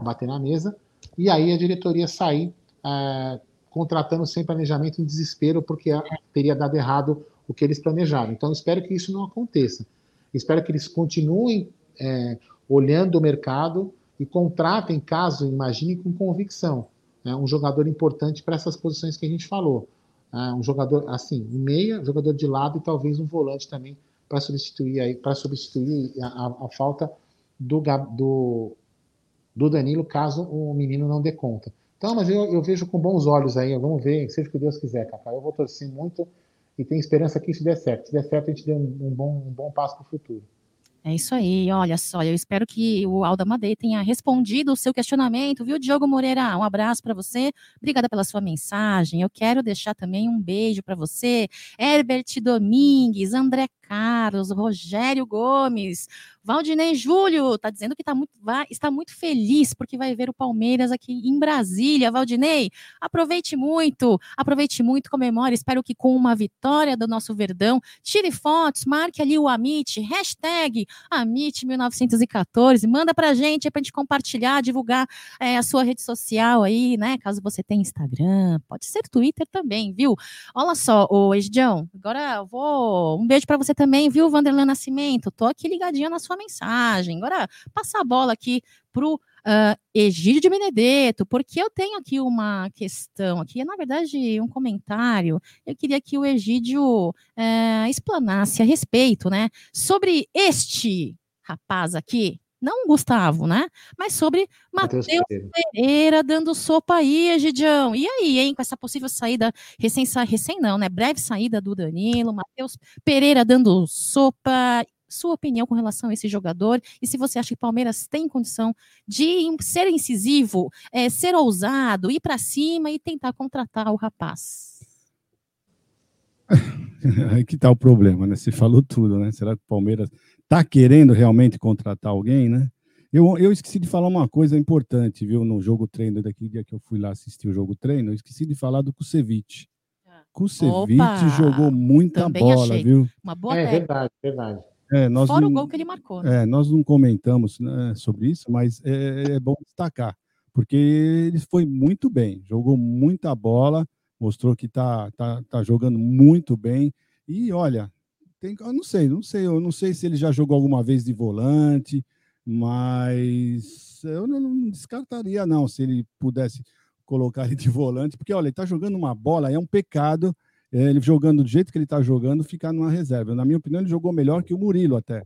bater na mesa, e aí a diretoria sair é, contratando sem planejamento em desespero, porque teria dado errado o que eles planejaram. Então, espero que isso não aconteça. Espero que eles continuem é, olhando o mercado e contratem, caso imagine, com convicção. Né, um jogador importante para essas posições que a gente falou. É, um jogador, assim, meia, jogador de lado e talvez um volante também para substituir, aí, substituir a, a, a falta do, do, do Danilo, caso o menino não dê conta. Então, mas eu, eu vejo com bons olhos aí, vamos ver, seja o que Deus quiser, Cacá. Eu vou torcer muito e tenho esperança que isso dê certo. Se der certo, a gente dê um, um bom, um bom passo para o futuro. É isso aí, olha só, eu espero que o Alda Madei tenha respondido o seu questionamento, viu, Diogo Moreira? Um abraço para você, obrigada pela sua mensagem. Eu quero deixar também um beijo para você, Herbert Domingues, André Carlos, Rogério Gomes, Valdinei Júlio está dizendo que tá muito, vai, está muito feliz porque vai ver o Palmeiras aqui em Brasília. Valdinei, aproveite muito, aproveite muito, comemore. Espero que com uma vitória do nosso Verdão, tire fotos, marque ali o Amit, hashtag Amit1914, manda pra gente, é pra gente compartilhar, divulgar é, a sua rede social aí, né? Caso você tenha Instagram, pode ser Twitter também, viu? Olha só, o Edião, agora eu vou. Um beijo para você também, viu, Vanderlan Nascimento? Tô aqui ligadinha na sua mensagem. Agora, passar a bola aqui pro uh, Egídio de Benedetto, porque eu tenho aqui uma questão aqui, na verdade, um comentário. Eu queria que o Egídio uh, explanasse a respeito, né, sobre este rapaz aqui, não Gustavo, né? Mas sobre Matheus Pereira. Pereira. dando sopa aí, Egidião. E aí, hein, com essa possível saída, recém, recém não, né? Breve saída do Danilo, Matheus Pereira dando sopa sua opinião com relação a esse jogador e se você acha que o Palmeiras tem condição de ser incisivo, é, ser ousado, ir para cima e tentar contratar o rapaz. Aí que tá o problema, né? Você falou tudo, né? Será que o Palmeiras tá querendo realmente contratar alguém, né? Eu, eu esqueci de falar uma coisa importante, viu? No jogo treino, daquele dia que eu fui lá assistir o jogo treino, eu esqueci de falar do Kusevich. Ah. Kusevich jogou muita bola, achei. viu? Uma boa é verdade, verdade. É, nós Fora não, o gol que ele marcou. Né? É, nós não comentamos né, sobre isso, mas é, é, bom destacar, porque ele foi muito bem, jogou muita bola, mostrou que está tá, tá jogando muito bem. E olha, tem, eu não sei, não sei, eu não sei se ele já jogou alguma vez de volante, mas eu não, não descartaria não se ele pudesse colocar ele de volante, porque olha, ele está jogando uma bola, é um pecado é, ele jogando do jeito que ele está jogando, ficar numa reserva. Na minha opinião, ele jogou melhor que o Murilo até,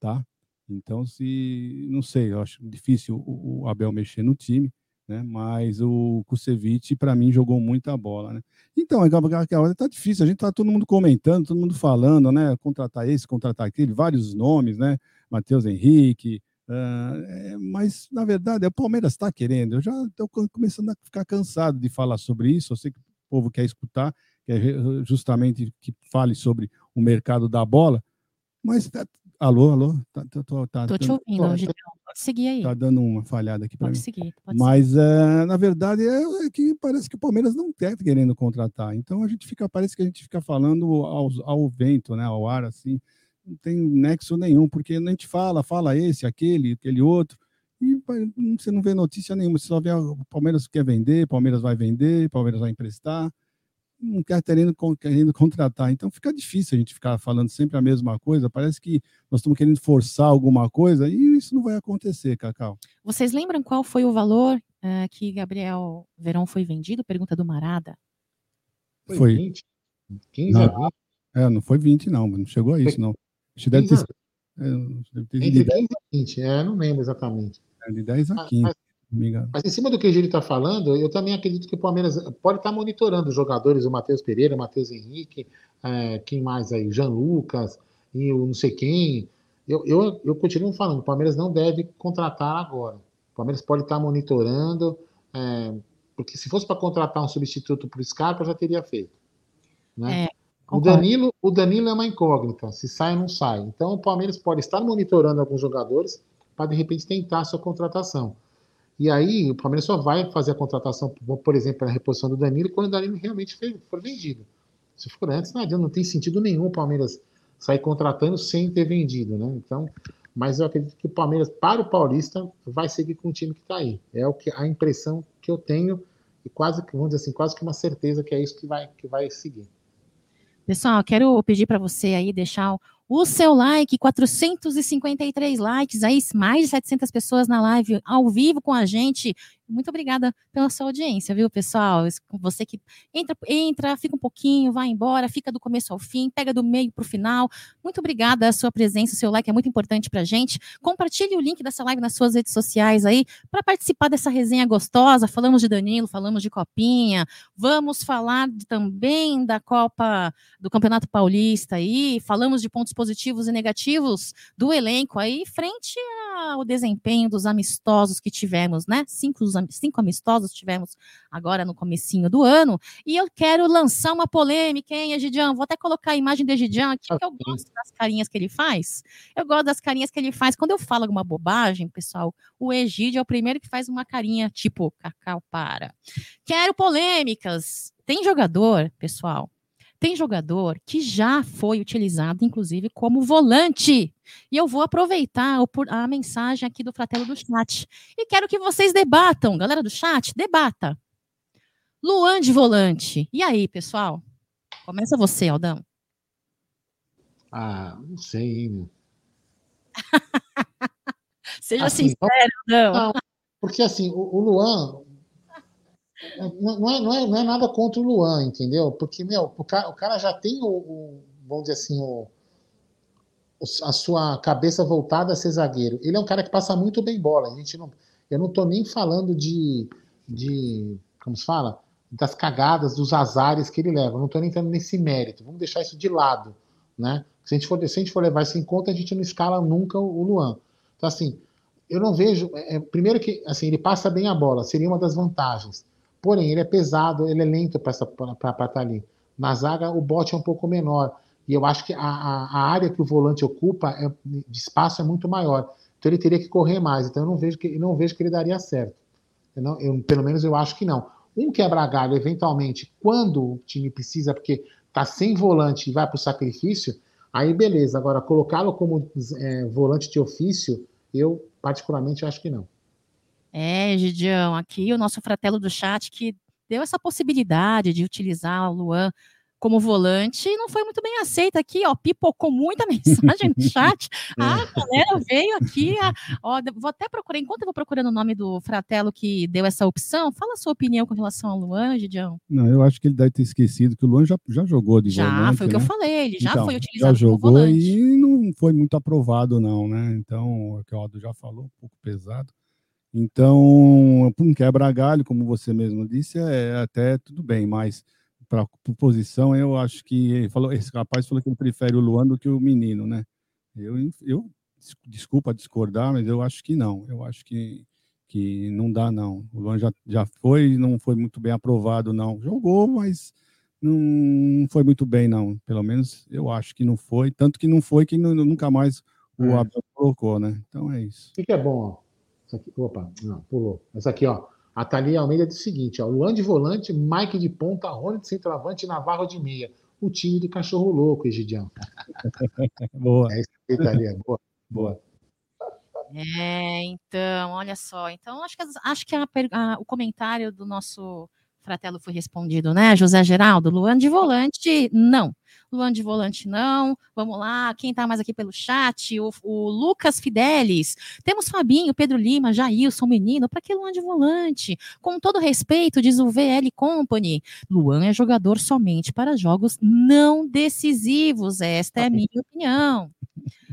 tá? Então, se não sei, eu acho difícil o, o Abel mexer no time, né? Mas o Kusevich, para mim, jogou muita bola, né? Então, tá difícil, a gente tá todo mundo comentando, todo mundo falando, né? Contratar esse, contratar aquele, vários nomes, né? Matheus Henrique, Uh, é, mas, na verdade, o Palmeiras está querendo. Eu já estou começando a ficar cansado de falar sobre isso. Eu sei que o povo quer escutar, que é justamente que fale sobre o mercado da bola. Mas, tá, alô, alô? Tá, tá, tô, tá, tô te ouvindo, tô, Pode seguir aí. Tá dando uma falhada aqui para mim. Seguir, pode Mas, seguir. É, na verdade, é, é, que parece que o Palmeiras não está querendo contratar. Então, a gente fica, parece que a gente fica falando ao, ao vento, né, ao ar, assim. Não tem nexo nenhum, porque a gente fala, fala esse, aquele, aquele outro, e você não vê notícia nenhuma. Você só vê o Palmeiras quer vender, Palmeiras vai vender, Palmeiras vai emprestar não quer querendo, querendo contratar. Então fica difícil a gente ficar falando sempre a mesma coisa. Parece que nós estamos querendo forçar alguma coisa e isso não vai acontecer, Cacau. Vocês lembram qual foi o valor uh, que Gabriel Verão foi vendido? Pergunta do Marada. Foi, foi 20? 15 não, a 20? É, não foi 20, não, não chegou a isso, não. Acho que deve ter, é, deve ter Entre 15 e 20, é, não lembro exatamente. É de 10 a 15. Mas, mas em cima do que ele está falando, eu também acredito que o Palmeiras pode estar tá monitorando os jogadores, o Matheus Pereira, o Matheus Henrique, é, quem mais aí, Jean Lucas e o não sei quem. Eu, eu, eu continuo falando, o Palmeiras não deve contratar agora. O Palmeiras pode estar tá monitorando, é, porque se fosse para contratar um substituto para o Scarpa, já teria feito. Né? É, o, Danilo, o Danilo é uma incógnita, se sai ou não sai. Então o Palmeiras pode estar monitorando alguns jogadores, para de repente tentar a sua contratação. E aí o Palmeiras só vai fazer a contratação, por exemplo, na reposição do Danilo, quando o Danilo realmente for vendido. Se for antes, não não tem sentido nenhum o Palmeiras sair contratando sem ter vendido, né? Então, mas eu acredito que o Palmeiras, para o Paulista, vai seguir com o time que está aí. É o que a impressão que eu tenho e quase vamos dizer assim, quase que uma certeza que é isso que vai, que vai seguir. Pessoal, quero pedir para você aí deixar o seu like, 453 likes, aí mais de 700 pessoas na live ao vivo com a gente. Muito obrigada pela sua audiência, viu, pessoal? Você que entra, entra, fica um pouquinho, vai embora, fica do começo ao fim, pega do meio para o final. Muito obrigada a sua presença, o seu like é muito importante para a gente. Compartilhe o link dessa live nas suas redes sociais aí para participar dessa resenha gostosa. Falamos de Danilo, falamos de Copinha, vamos falar de, também da Copa do Campeonato Paulista aí, falamos de pontos positivos e negativos do elenco aí frente ao desempenho dos amistosos que tivemos, né? Cinco cinco amistosos tivemos agora no comecinho do ano, e eu quero lançar uma polêmica, hein, Egidião? Vou até colocar a imagem do Egidião aqui, que eu gosto das carinhas que ele faz. Eu gosto das carinhas que ele faz. Quando eu falo alguma bobagem, pessoal, o Egidio é o primeiro que faz uma carinha tipo, cacau, para. Quero polêmicas. Tem jogador, pessoal, tem jogador que já foi utilizado, inclusive, como volante. E eu vou aproveitar a mensagem aqui do Fratelo do Chat. E quero que vocês debatam, galera do chat, debata. Luan de volante. E aí, pessoal? Começa você, Aldão. Ah, não sei, hein? Seja assim, sincero, Aldão. Não, porque assim, o, o Luan, não é, não, é, não é nada contra o Luan, entendeu? Porque, meu, o cara, o cara já tem o, o vamos dizer assim, o, a sua cabeça voltada a ser zagueiro. Ele é um cara que passa muito bem bola. A gente não, eu não tô nem falando de, de como se fala? Das cagadas, dos azares que ele leva. Eu não tô nem entrando nesse mérito. Vamos deixar isso de lado, né? Se a gente for, se a gente for levar isso em conta, a gente não escala nunca o Luan. Então, assim, eu não vejo. É, primeiro que assim, ele passa bem a bola, seria uma das vantagens. Porém, ele é pesado, ele é lento para estar ali. Na zaga, o bote é um pouco menor. E eu acho que a, a, a área que o volante ocupa é, de espaço é muito maior. Então ele teria que correr mais. Então eu não vejo que, não vejo que ele daria certo. Eu não, eu, pelo menos eu acho que não. Um quebra-galho, eventualmente, quando o time precisa, porque está sem volante e vai para o sacrifício, aí beleza. Agora, colocá-lo como é, volante de ofício, eu particularmente acho que não. É, Gidião, aqui o nosso fratelo do chat que deu essa possibilidade de utilizar o Luan como volante e não foi muito bem aceita aqui, ó, pipocou muita mensagem no chat. A é. galera veio aqui, a, ó, vou até procurar, enquanto eu vou procurando o nome do fratelo que deu essa opção, fala a sua opinião com relação ao Luan, Gidião. Não, eu acho que ele deve ter esquecido que o Luan já, já jogou de já, volante. Já, foi o que né? eu falei, ele já então, foi utilizado já jogou e não foi muito aprovado não, né? Então, o que o Aldo já falou, um pouco pesado. Então, um quebra-galho, como você mesmo disse, é até tudo bem, mas para posição, eu acho que falou, esse rapaz falou que ele prefere o Luan do que o menino, né? Eu, eu desculpa discordar, mas eu acho que não. Eu acho que, que não dá, não. O Luan já, já foi, não foi muito bem aprovado, não. Jogou, mas não foi muito bem, não. Pelo menos eu acho que não foi. Tanto que não foi que nunca mais o é. Abel colocou, né? Então é isso. O que, que é bom? Aqui, opa, não, pulou. Essa aqui, ó. A Thalia Almeida diz o seguinte: ó, Luan de volante, Mike de ponta, Rony de centroavante e Navarro de meia. O time do cachorro louco, Egidião. boa. É isso aí, Thalia. Boa. Boa. É, então, olha só. Então, acho que, acho que a, a, o comentário do nosso Fratelo foi respondido, né? José Geraldo, Luan de volante, não. Luan de volante, não. Vamos lá, quem tá mais aqui pelo chat? O, o Lucas Fidelis. Temos Fabinho, Pedro Lima, Jailson, menino. Para que Luan de volante? Com todo respeito, diz o VL Company. Luan é jogador somente para jogos não decisivos. Esta é a minha opinião.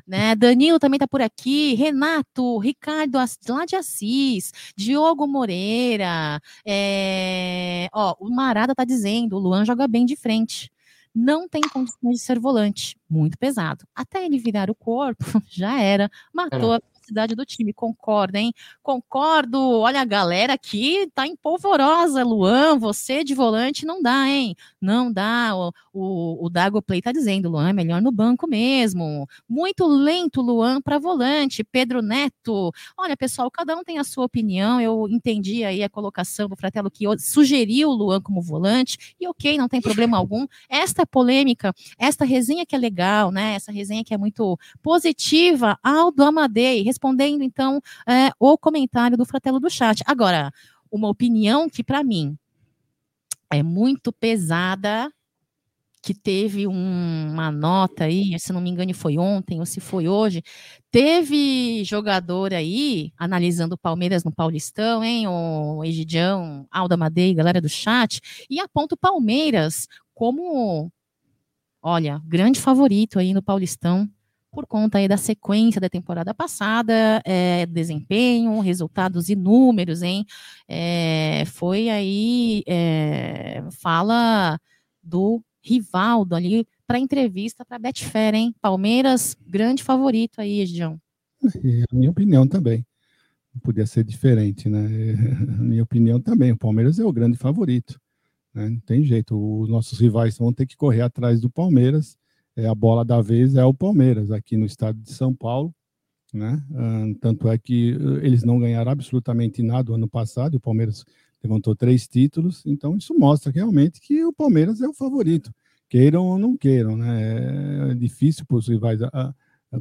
Né? Danilo também está por aqui, Renato, Ricardo lá de Assis, Diogo Moreira, é... ó, o Marada está dizendo, o Luan joga bem de frente. Não tem condições de ser volante, muito pesado. Até ele virar o corpo, já era, matou é. a capacidade do time. Concordo, hein? Concordo. Olha, a galera aqui tá empolvorosa. Luan, você de volante não dá, hein? Não dá. O, o, o Dago Play tá dizendo, Luan é melhor no banco mesmo. Muito lento, Luan, para volante. Pedro Neto. Olha, pessoal, cada um tem a sua opinião. Eu entendi aí a colocação do Fratelo que sugeriu o Luan como volante. E ok, não tem problema algum. Esta polêmica, esta resenha que é legal, né? Essa resenha que é muito positiva, Aldo Amadei, respondendo então é, o comentário do Fratelo do chat. Agora, uma opinião que para mim é muito pesada, que teve um, uma nota aí, se não me engano foi ontem ou se foi hoje, teve jogador aí, analisando o Palmeiras no Paulistão, hein, o Egidião, Alda Madei, galera do chat, e aponta o Palmeiras como, olha, grande favorito aí no Paulistão, por conta aí da sequência da temporada passada, é, desempenho, resultados e números, hein? É, foi aí, é, fala do Rivaldo ali para entrevista para Betfair, hein? Palmeiras, grande favorito aí, Edião. É a minha opinião também. Não podia ser diferente, né? A minha opinião também. O Palmeiras é o grande favorito. Né? Não tem jeito. Os nossos rivais vão ter que correr atrás do Palmeiras é, a bola da vez é o Palmeiras, aqui no estado de São Paulo. Né? tanto é que eh, eles não ganharam absolutamente nada o ano passado, o Palmeiras levantou três títulos, então isso mostra realmente que o Palmeiras é o favorito, queiram ou não queiram. Né? É difícil para os rivais a, a, a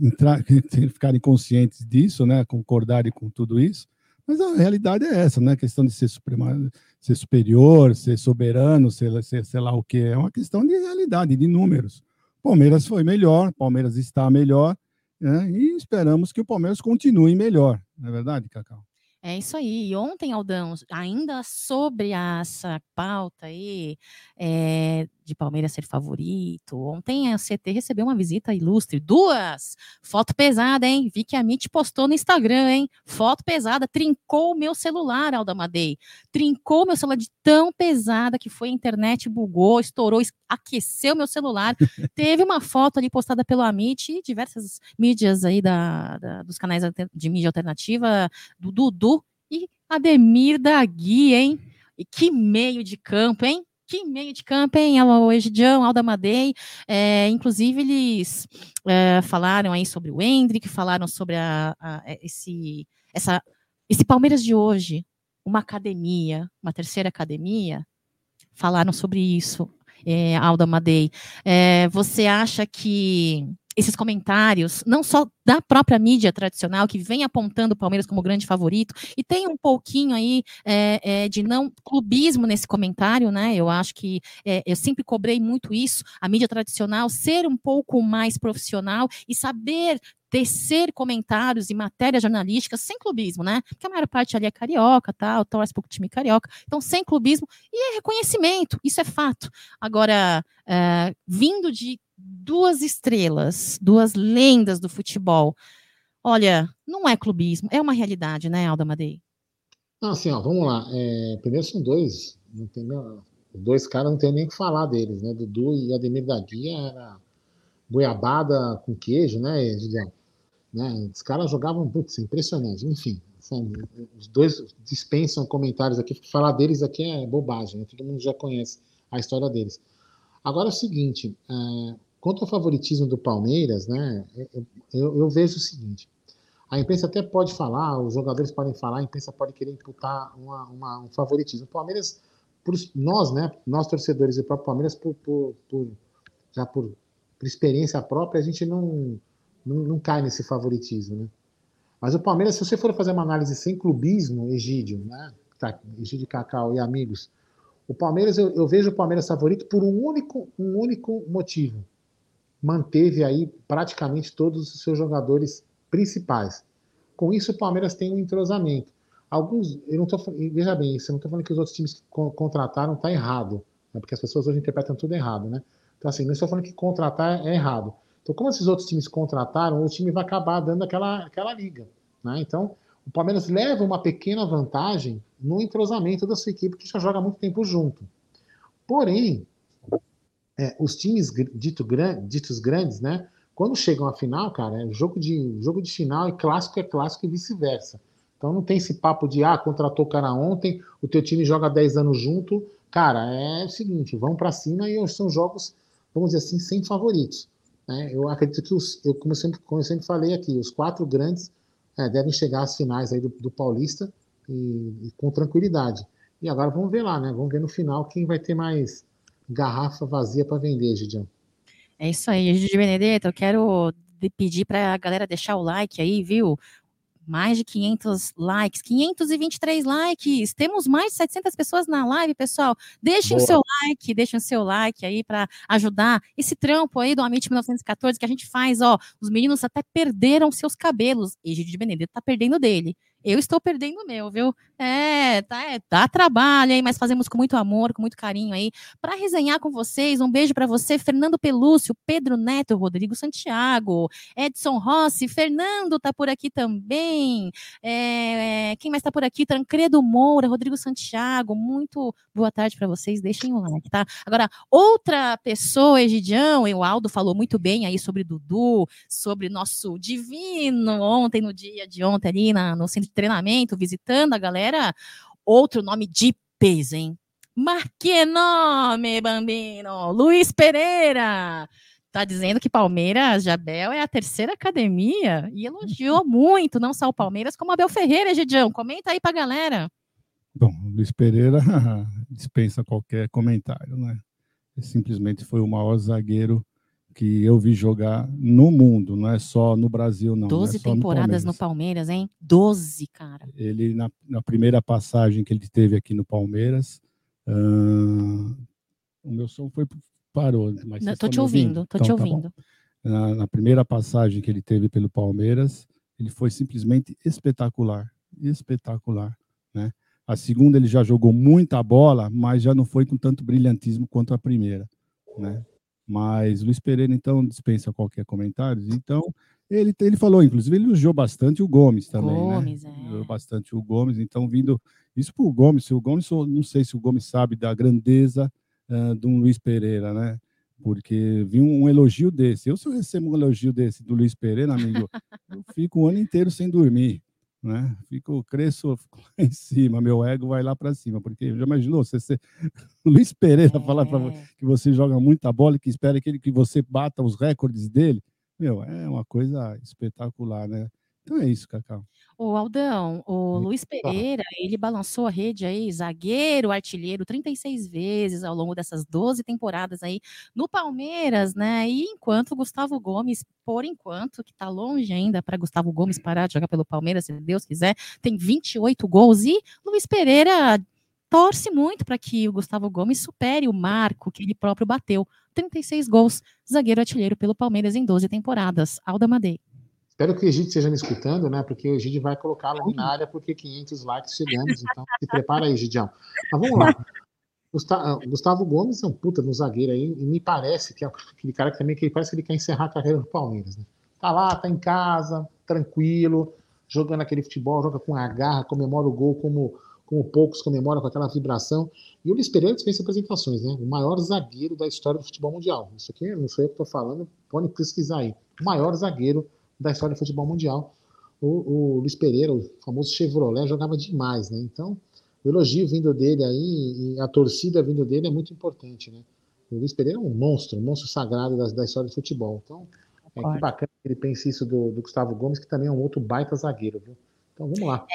entrar, ficarem conscientes disso, né? concordarem com tudo isso, mas a realidade é essa, né? A questão de ser, suprema, ser superior, ser soberano, ser, ser sei lá o que, é uma questão de realidade, de números. Palmeiras foi melhor, Palmeiras está melhor, né? e esperamos que o Palmeiras continue melhor, não é verdade, Cacau? É isso aí. E ontem, Aldão, ainda sobre essa pauta aí é, de Palmeiras ser favorito, ontem a CT recebeu uma visita ilustre, duas, foto pesada, hein? Vi que a Mitch postou no Instagram, hein? Foto pesada, trincou o meu celular, Alda Madei. Trincou meu celular de tão pesada que foi a internet, bugou, estourou, aqueceu meu celular. Teve uma foto ali postada pelo Amit e diversas mídias aí da, da, dos canais de mídia alternativa, do Dudu e Ademir da Gui, hein? E que meio de campo, hein? Que meio de campo, hein? O Egidião, Alda Madei. É, inclusive, eles é, falaram aí sobre o Hendrick, falaram sobre a, a, esse, essa, esse Palmeiras de hoje, uma academia, uma terceira academia. Falaram sobre isso, é, Alda Madei. É, você acha que esses comentários, não só da própria mídia tradicional, que vem apontando o Palmeiras como grande favorito, e tem um pouquinho aí é, é, de não clubismo nesse comentário, né? Eu acho que é, eu sempre cobrei muito isso, a mídia tradicional ser um pouco mais profissional e saber tecer comentários e matérias jornalísticas sem clubismo, né? Porque a maior parte ali é carioca, tal, torce para o time carioca. Então, sem clubismo e é reconhecimento, isso é fato. Agora, é, vindo de duas estrelas, duas lendas do futebol. Olha, não é clubismo, é uma realidade, né, Alda Madei? Não, assim, ó, vamos lá. É, primeiro são dois, não tem, dois caras não tem nem o que falar deles, né? Dudu e Ademir da Guia era goiabada com queijo, né, Gideão? Né? Os caras jogavam, putz, impressionante. Enfim, os dois dispensam comentários aqui, porque falar deles aqui é bobagem, né? todo mundo já conhece a história deles. Agora é o seguinte, é, quanto ao favoritismo do Palmeiras, né, eu, eu, vejo o seguinte, a imprensa até pode falar, os jogadores podem falar, a imprensa pode querer imputar uma, uma, um favoritismo. O Palmeiras, por, nós, né, nós torcedores e o próprio Palmeiras, por, por, por já por, por, experiência própria, a gente não, não, não cai nesse favoritismo, né? Mas o Palmeiras, se você for fazer uma análise sem clubismo, Egídio, né, tá, Egídio Cacau e amigos, o Palmeiras, eu, eu, vejo o Palmeiras favorito por um único, um único motivo. Manteve aí praticamente todos os seus jogadores principais. Com isso, o Palmeiras tem um entrosamento. Alguns, eu não tô, veja bem, isso, eu não estou falando que os outros times que contrataram está errado, né, porque as pessoas hoje interpretam tudo errado, né? Então, assim, não estou falando que contratar é errado. Então, como esses outros times contrataram, o time vai acabar dando aquela, aquela liga, né? Então, o Palmeiras leva uma pequena vantagem no entrosamento da sua equipe, que já joga muito tempo junto. Porém, é, os times dito, ditos grandes, né, Quando chega uma final, cara, é jogo de, jogo de final e clássico é clássico e vice-versa. Então não tem esse papo de, ah, contratou o cara ontem, o teu time joga 10 anos junto. Cara, é o seguinte, vão para cima e são jogos, vamos dizer assim, sem favoritos. Né? Eu acredito que, os, eu, como, eu sempre, como eu sempre falei aqui, os quatro grandes é, devem chegar às finais aí do, do Paulista e, e, com tranquilidade. E agora vamos ver lá, né? Vamos ver no final quem vai ter mais garrafa vazia para vender, Gidião. É isso aí, Gigi Benedetto. Eu quero pedir para a galera deixar o like aí, viu? mais de 500 likes, 523 likes. Temos mais de 700 pessoas na live, pessoal. Deixem Boa. o seu like, deixem o seu like aí para ajudar esse trampo aí do Amit 1914 que a gente faz, ó. Os meninos até perderam seus cabelos. E Gigi Benedetto tá perdendo dele. Eu estou perdendo o meu, viu? É, tá, é, dá trabalho aí, mas fazemos com muito amor, com muito carinho aí. Para resenhar com vocês, um beijo para você, Fernando Pelúcio, Pedro Neto, Rodrigo Santiago, Edson Rossi, Fernando tá por aqui também. É, quem mais tá por aqui? Tancredo Moura, Rodrigo Santiago. Muito boa tarde para vocês. Deixem o like, tá? Agora, outra pessoa, Egidião, o Aldo falou muito bem aí sobre Dudu, sobre nosso divino ontem, no dia de ontem ali na, no centro treinamento, visitando a galera. Outro nome de peso, hein? Mas que nome, Bambino! Luiz Pereira! Tá dizendo que Palmeiras, Jabel, é a terceira academia e elogiou muito, não só o Palmeiras, como Abel Ferreira, Gidião. Comenta aí pra galera. Bom, Luiz Pereira dispensa qualquer comentário, né? Ele simplesmente foi o maior zagueiro que eu vi jogar no mundo, não é só no Brasil, não. Doze é temporadas no Palmeiras. no Palmeiras, hein? Doze, cara. Ele, na, na, primeira passagem que ele teve aqui no Palmeiras, uh, o meu som foi parou. Mas não, tô te ouvindo, ouvindo, tô então, te tá ouvindo. Na, na primeira passagem que ele teve pelo Palmeiras, ele foi simplesmente espetacular, espetacular, né? A segunda ele já jogou muita bola, mas já não foi com tanto brilhantismo quanto a primeira, né? Mas Luiz Pereira, então, dispensa qualquer comentário. Então, ele, ele falou, inclusive, ele elogiou bastante o Gomes também. Né? Gomes, né? é. Elogiou bastante o Gomes. Então, vindo isso para o Gomes, o Gomes, não sei se o Gomes sabe da grandeza uh, de um Luiz Pereira, né? Porque vi um, um, elogio desse. Eu, se eu recebo um elogio desse do Luiz Pereira, amigo, eu fico o ano inteiro sem dormir né? Fico, cresço lá em cima, meu ego vai lá para cima, porque já imaginou você ser Luiz Pereira é. falar para que você joga muita bola e que espera que, ele, que você bata os recordes dele? Meu, é uma coisa espetacular, né? Então é isso, Cacau. O Aldão, o Luiz Pereira, ele balançou a rede aí, zagueiro, artilheiro, 36 vezes ao longo dessas 12 temporadas aí no Palmeiras, né? E enquanto o Gustavo Gomes, por enquanto, que tá longe ainda para Gustavo Gomes parar de jogar pelo Palmeiras, se Deus quiser, tem 28 gols e Luiz Pereira torce muito para que o Gustavo Gomes supere o marco que ele próprio bateu. 36 gols, zagueiro artilheiro pelo Palmeiras em 12 temporadas. Alda Madei. Espero que o Egídio esteja me escutando, né? Porque o Egídio vai colocá-lo na área porque 500 likes chegamos. Então, se prepara aí, Gidião. Mas vamos lá. Ah, Gustavo Gomes é um puta no zagueiro aí, e me parece que é aquele cara que também que parece que ele quer encerrar a carreira no Palmeiras, né? Tá lá, tá em casa, tranquilo, jogando aquele futebol, joga com a garra, comemora o gol como, como poucos comemoram com aquela vibração. E o Luiz Pereira dispensa apresentações, né? O maior zagueiro da história do futebol mundial. Isso aqui não sou eu que tô falando, pode pesquisar aí. O maior zagueiro da história do futebol mundial. O, o Luiz Pereira, o famoso Chevrolet, jogava demais, né? Então, o elogio vindo dele aí, e a torcida vindo dele é muito importante, né? O Luiz Pereira é um monstro, um monstro sagrado da, da história do futebol. Então, é que bacana que ele pense isso do, do, Gustavo Gomes, que também é um outro baita zagueiro, viu? Então, vamos lá.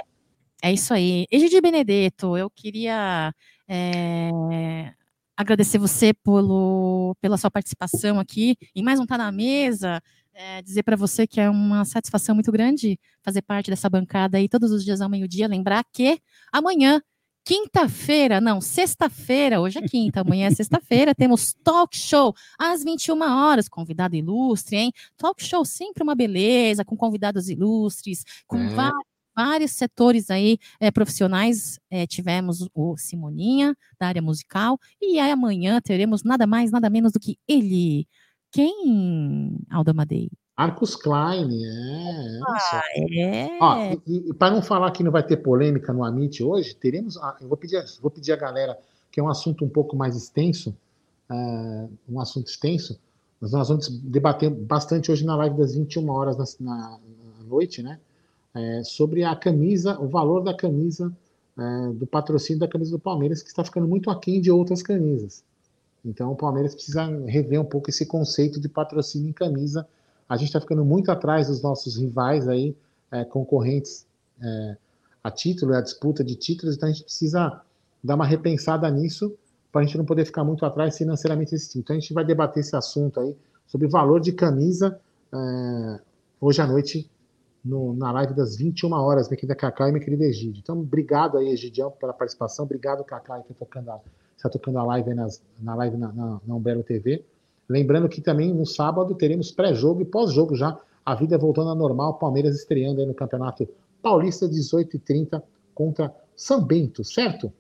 É, é isso aí. Egidi Benedetto, eu queria é, agradecer você pelo, pela sua participação aqui em mais um Tá na Mesa é, dizer para você que é uma satisfação muito grande fazer parte dessa bancada aí todos os dias ao meio-dia. Lembrar que amanhã, quinta-feira, não, sexta-feira, hoje é quinta, amanhã é sexta-feira, temos talk show às 21 horas, convidado ilustre, hein? Talk show sempre uma beleza, com convidados ilustres, com é. vários vários setores aí é, profissionais. É, tivemos o Simoninha, da área musical, e aí amanhã teremos nada mais, nada menos do que ele, quem, Alda Madei? Marcos Klein, é. Ah, é. Ó, e, e para não falar que não vai ter polêmica no Amit hoje, teremos. Eu vou pedir, vou pedir a galera, que é um assunto um pouco mais extenso, é, um assunto extenso. nós vamos debater bastante hoje na live das 21 horas na, na, na noite, né? É, sobre a camisa, o valor da camisa, é, do patrocínio da camisa do Palmeiras, que está ficando muito aquém de outras camisas. Então o Palmeiras precisa rever um pouco esse conceito de patrocínio em camisa. A gente está ficando muito atrás dos nossos rivais aí, é, concorrentes é, a título, a disputa de títulos, então a gente precisa dar uma repensada nisso para a gente não poder ficar muito atrás financeiramente assistindo. Então a gente vai debater esse assunto aí sobre valor de camisa é, hoje à noite no, na live das 21 horas, minha querida Cacá e minha querida Egídio. Então, obrigado aí, Egidião, pela participação. Obrigado, Cacá, que tocando a, está tocando a live nas, na live na, na, na Umbelo TV. Lembrando que também no sábado teremos pré-jogo e pós-jogo já. A vida voltando à normal, Palmeiras estreando aí no Campeonato Paulista, 18 e 30 contra São Bento, certo?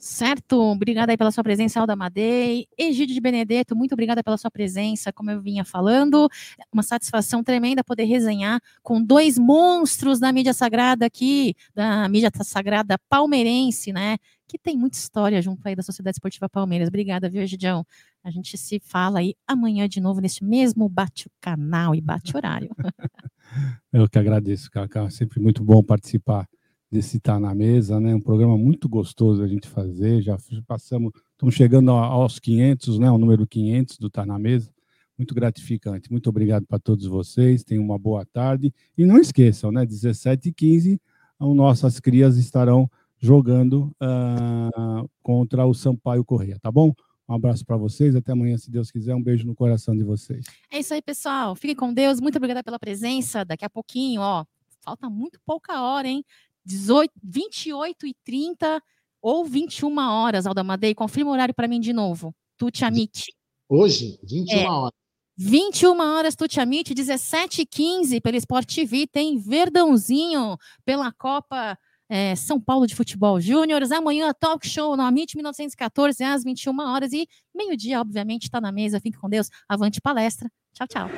Certo, obrigada aí pela sua presença, Alda Madei. Egídio de Benedetto, muito obrigada pela sua presença, como eu vinha falando. Uma satisfação tremenda poder resenhar com dois monstros da mídia sagrada aqui, da mídia sagrada palmeirense, né? Que tem muita história junto aí da Sociedade Esportiva Palmeiras. Obrigada, viu, Egidião? A gente se fala aí amanhã de novo nesse mesmo bate-canal e bate-horário. eu que agradeço, Cacá. É sempre muito bom participar desse Tá na Mesa, né? Um programa muito gostoso a gente fazer. Já passamos, estamos chegando aos 500, né? O número 500 do Tá na Mesa. Muito gratificante. Muito obrigado para todos vocês. Tenham uma boa tarde. E não esqueçam, né? 17 e 15, nossas crias estarão jogando uh, contra o Sampaio Correia, tá bom? Um abraço para vocês, até amanhã, se Deus quiser. Um beijo no coração de vocês. É isso aí, pessoal. Fiquem com Deus. Muito obrigada pela presença. Daqui a pouquinho, ó, falta muito pouca hora, hein? 18, 28 e 30 ou 21 horas, Alda Madei. Confirma o horário para mim de novo. Tuti Amit. Hoje, 21 é. horas. 21 horas, Tuti Amit, 17 e 15 pelo Sport TV, tem Verdãozinho pela Copa é, São Paulo de Futebol Júnior. Amanhã, talk show no Amit 1914, às 21 horas. E meio-dia, obviamente, está na mesa. Fique com Deus. Avante palestra. Tchau, tchau.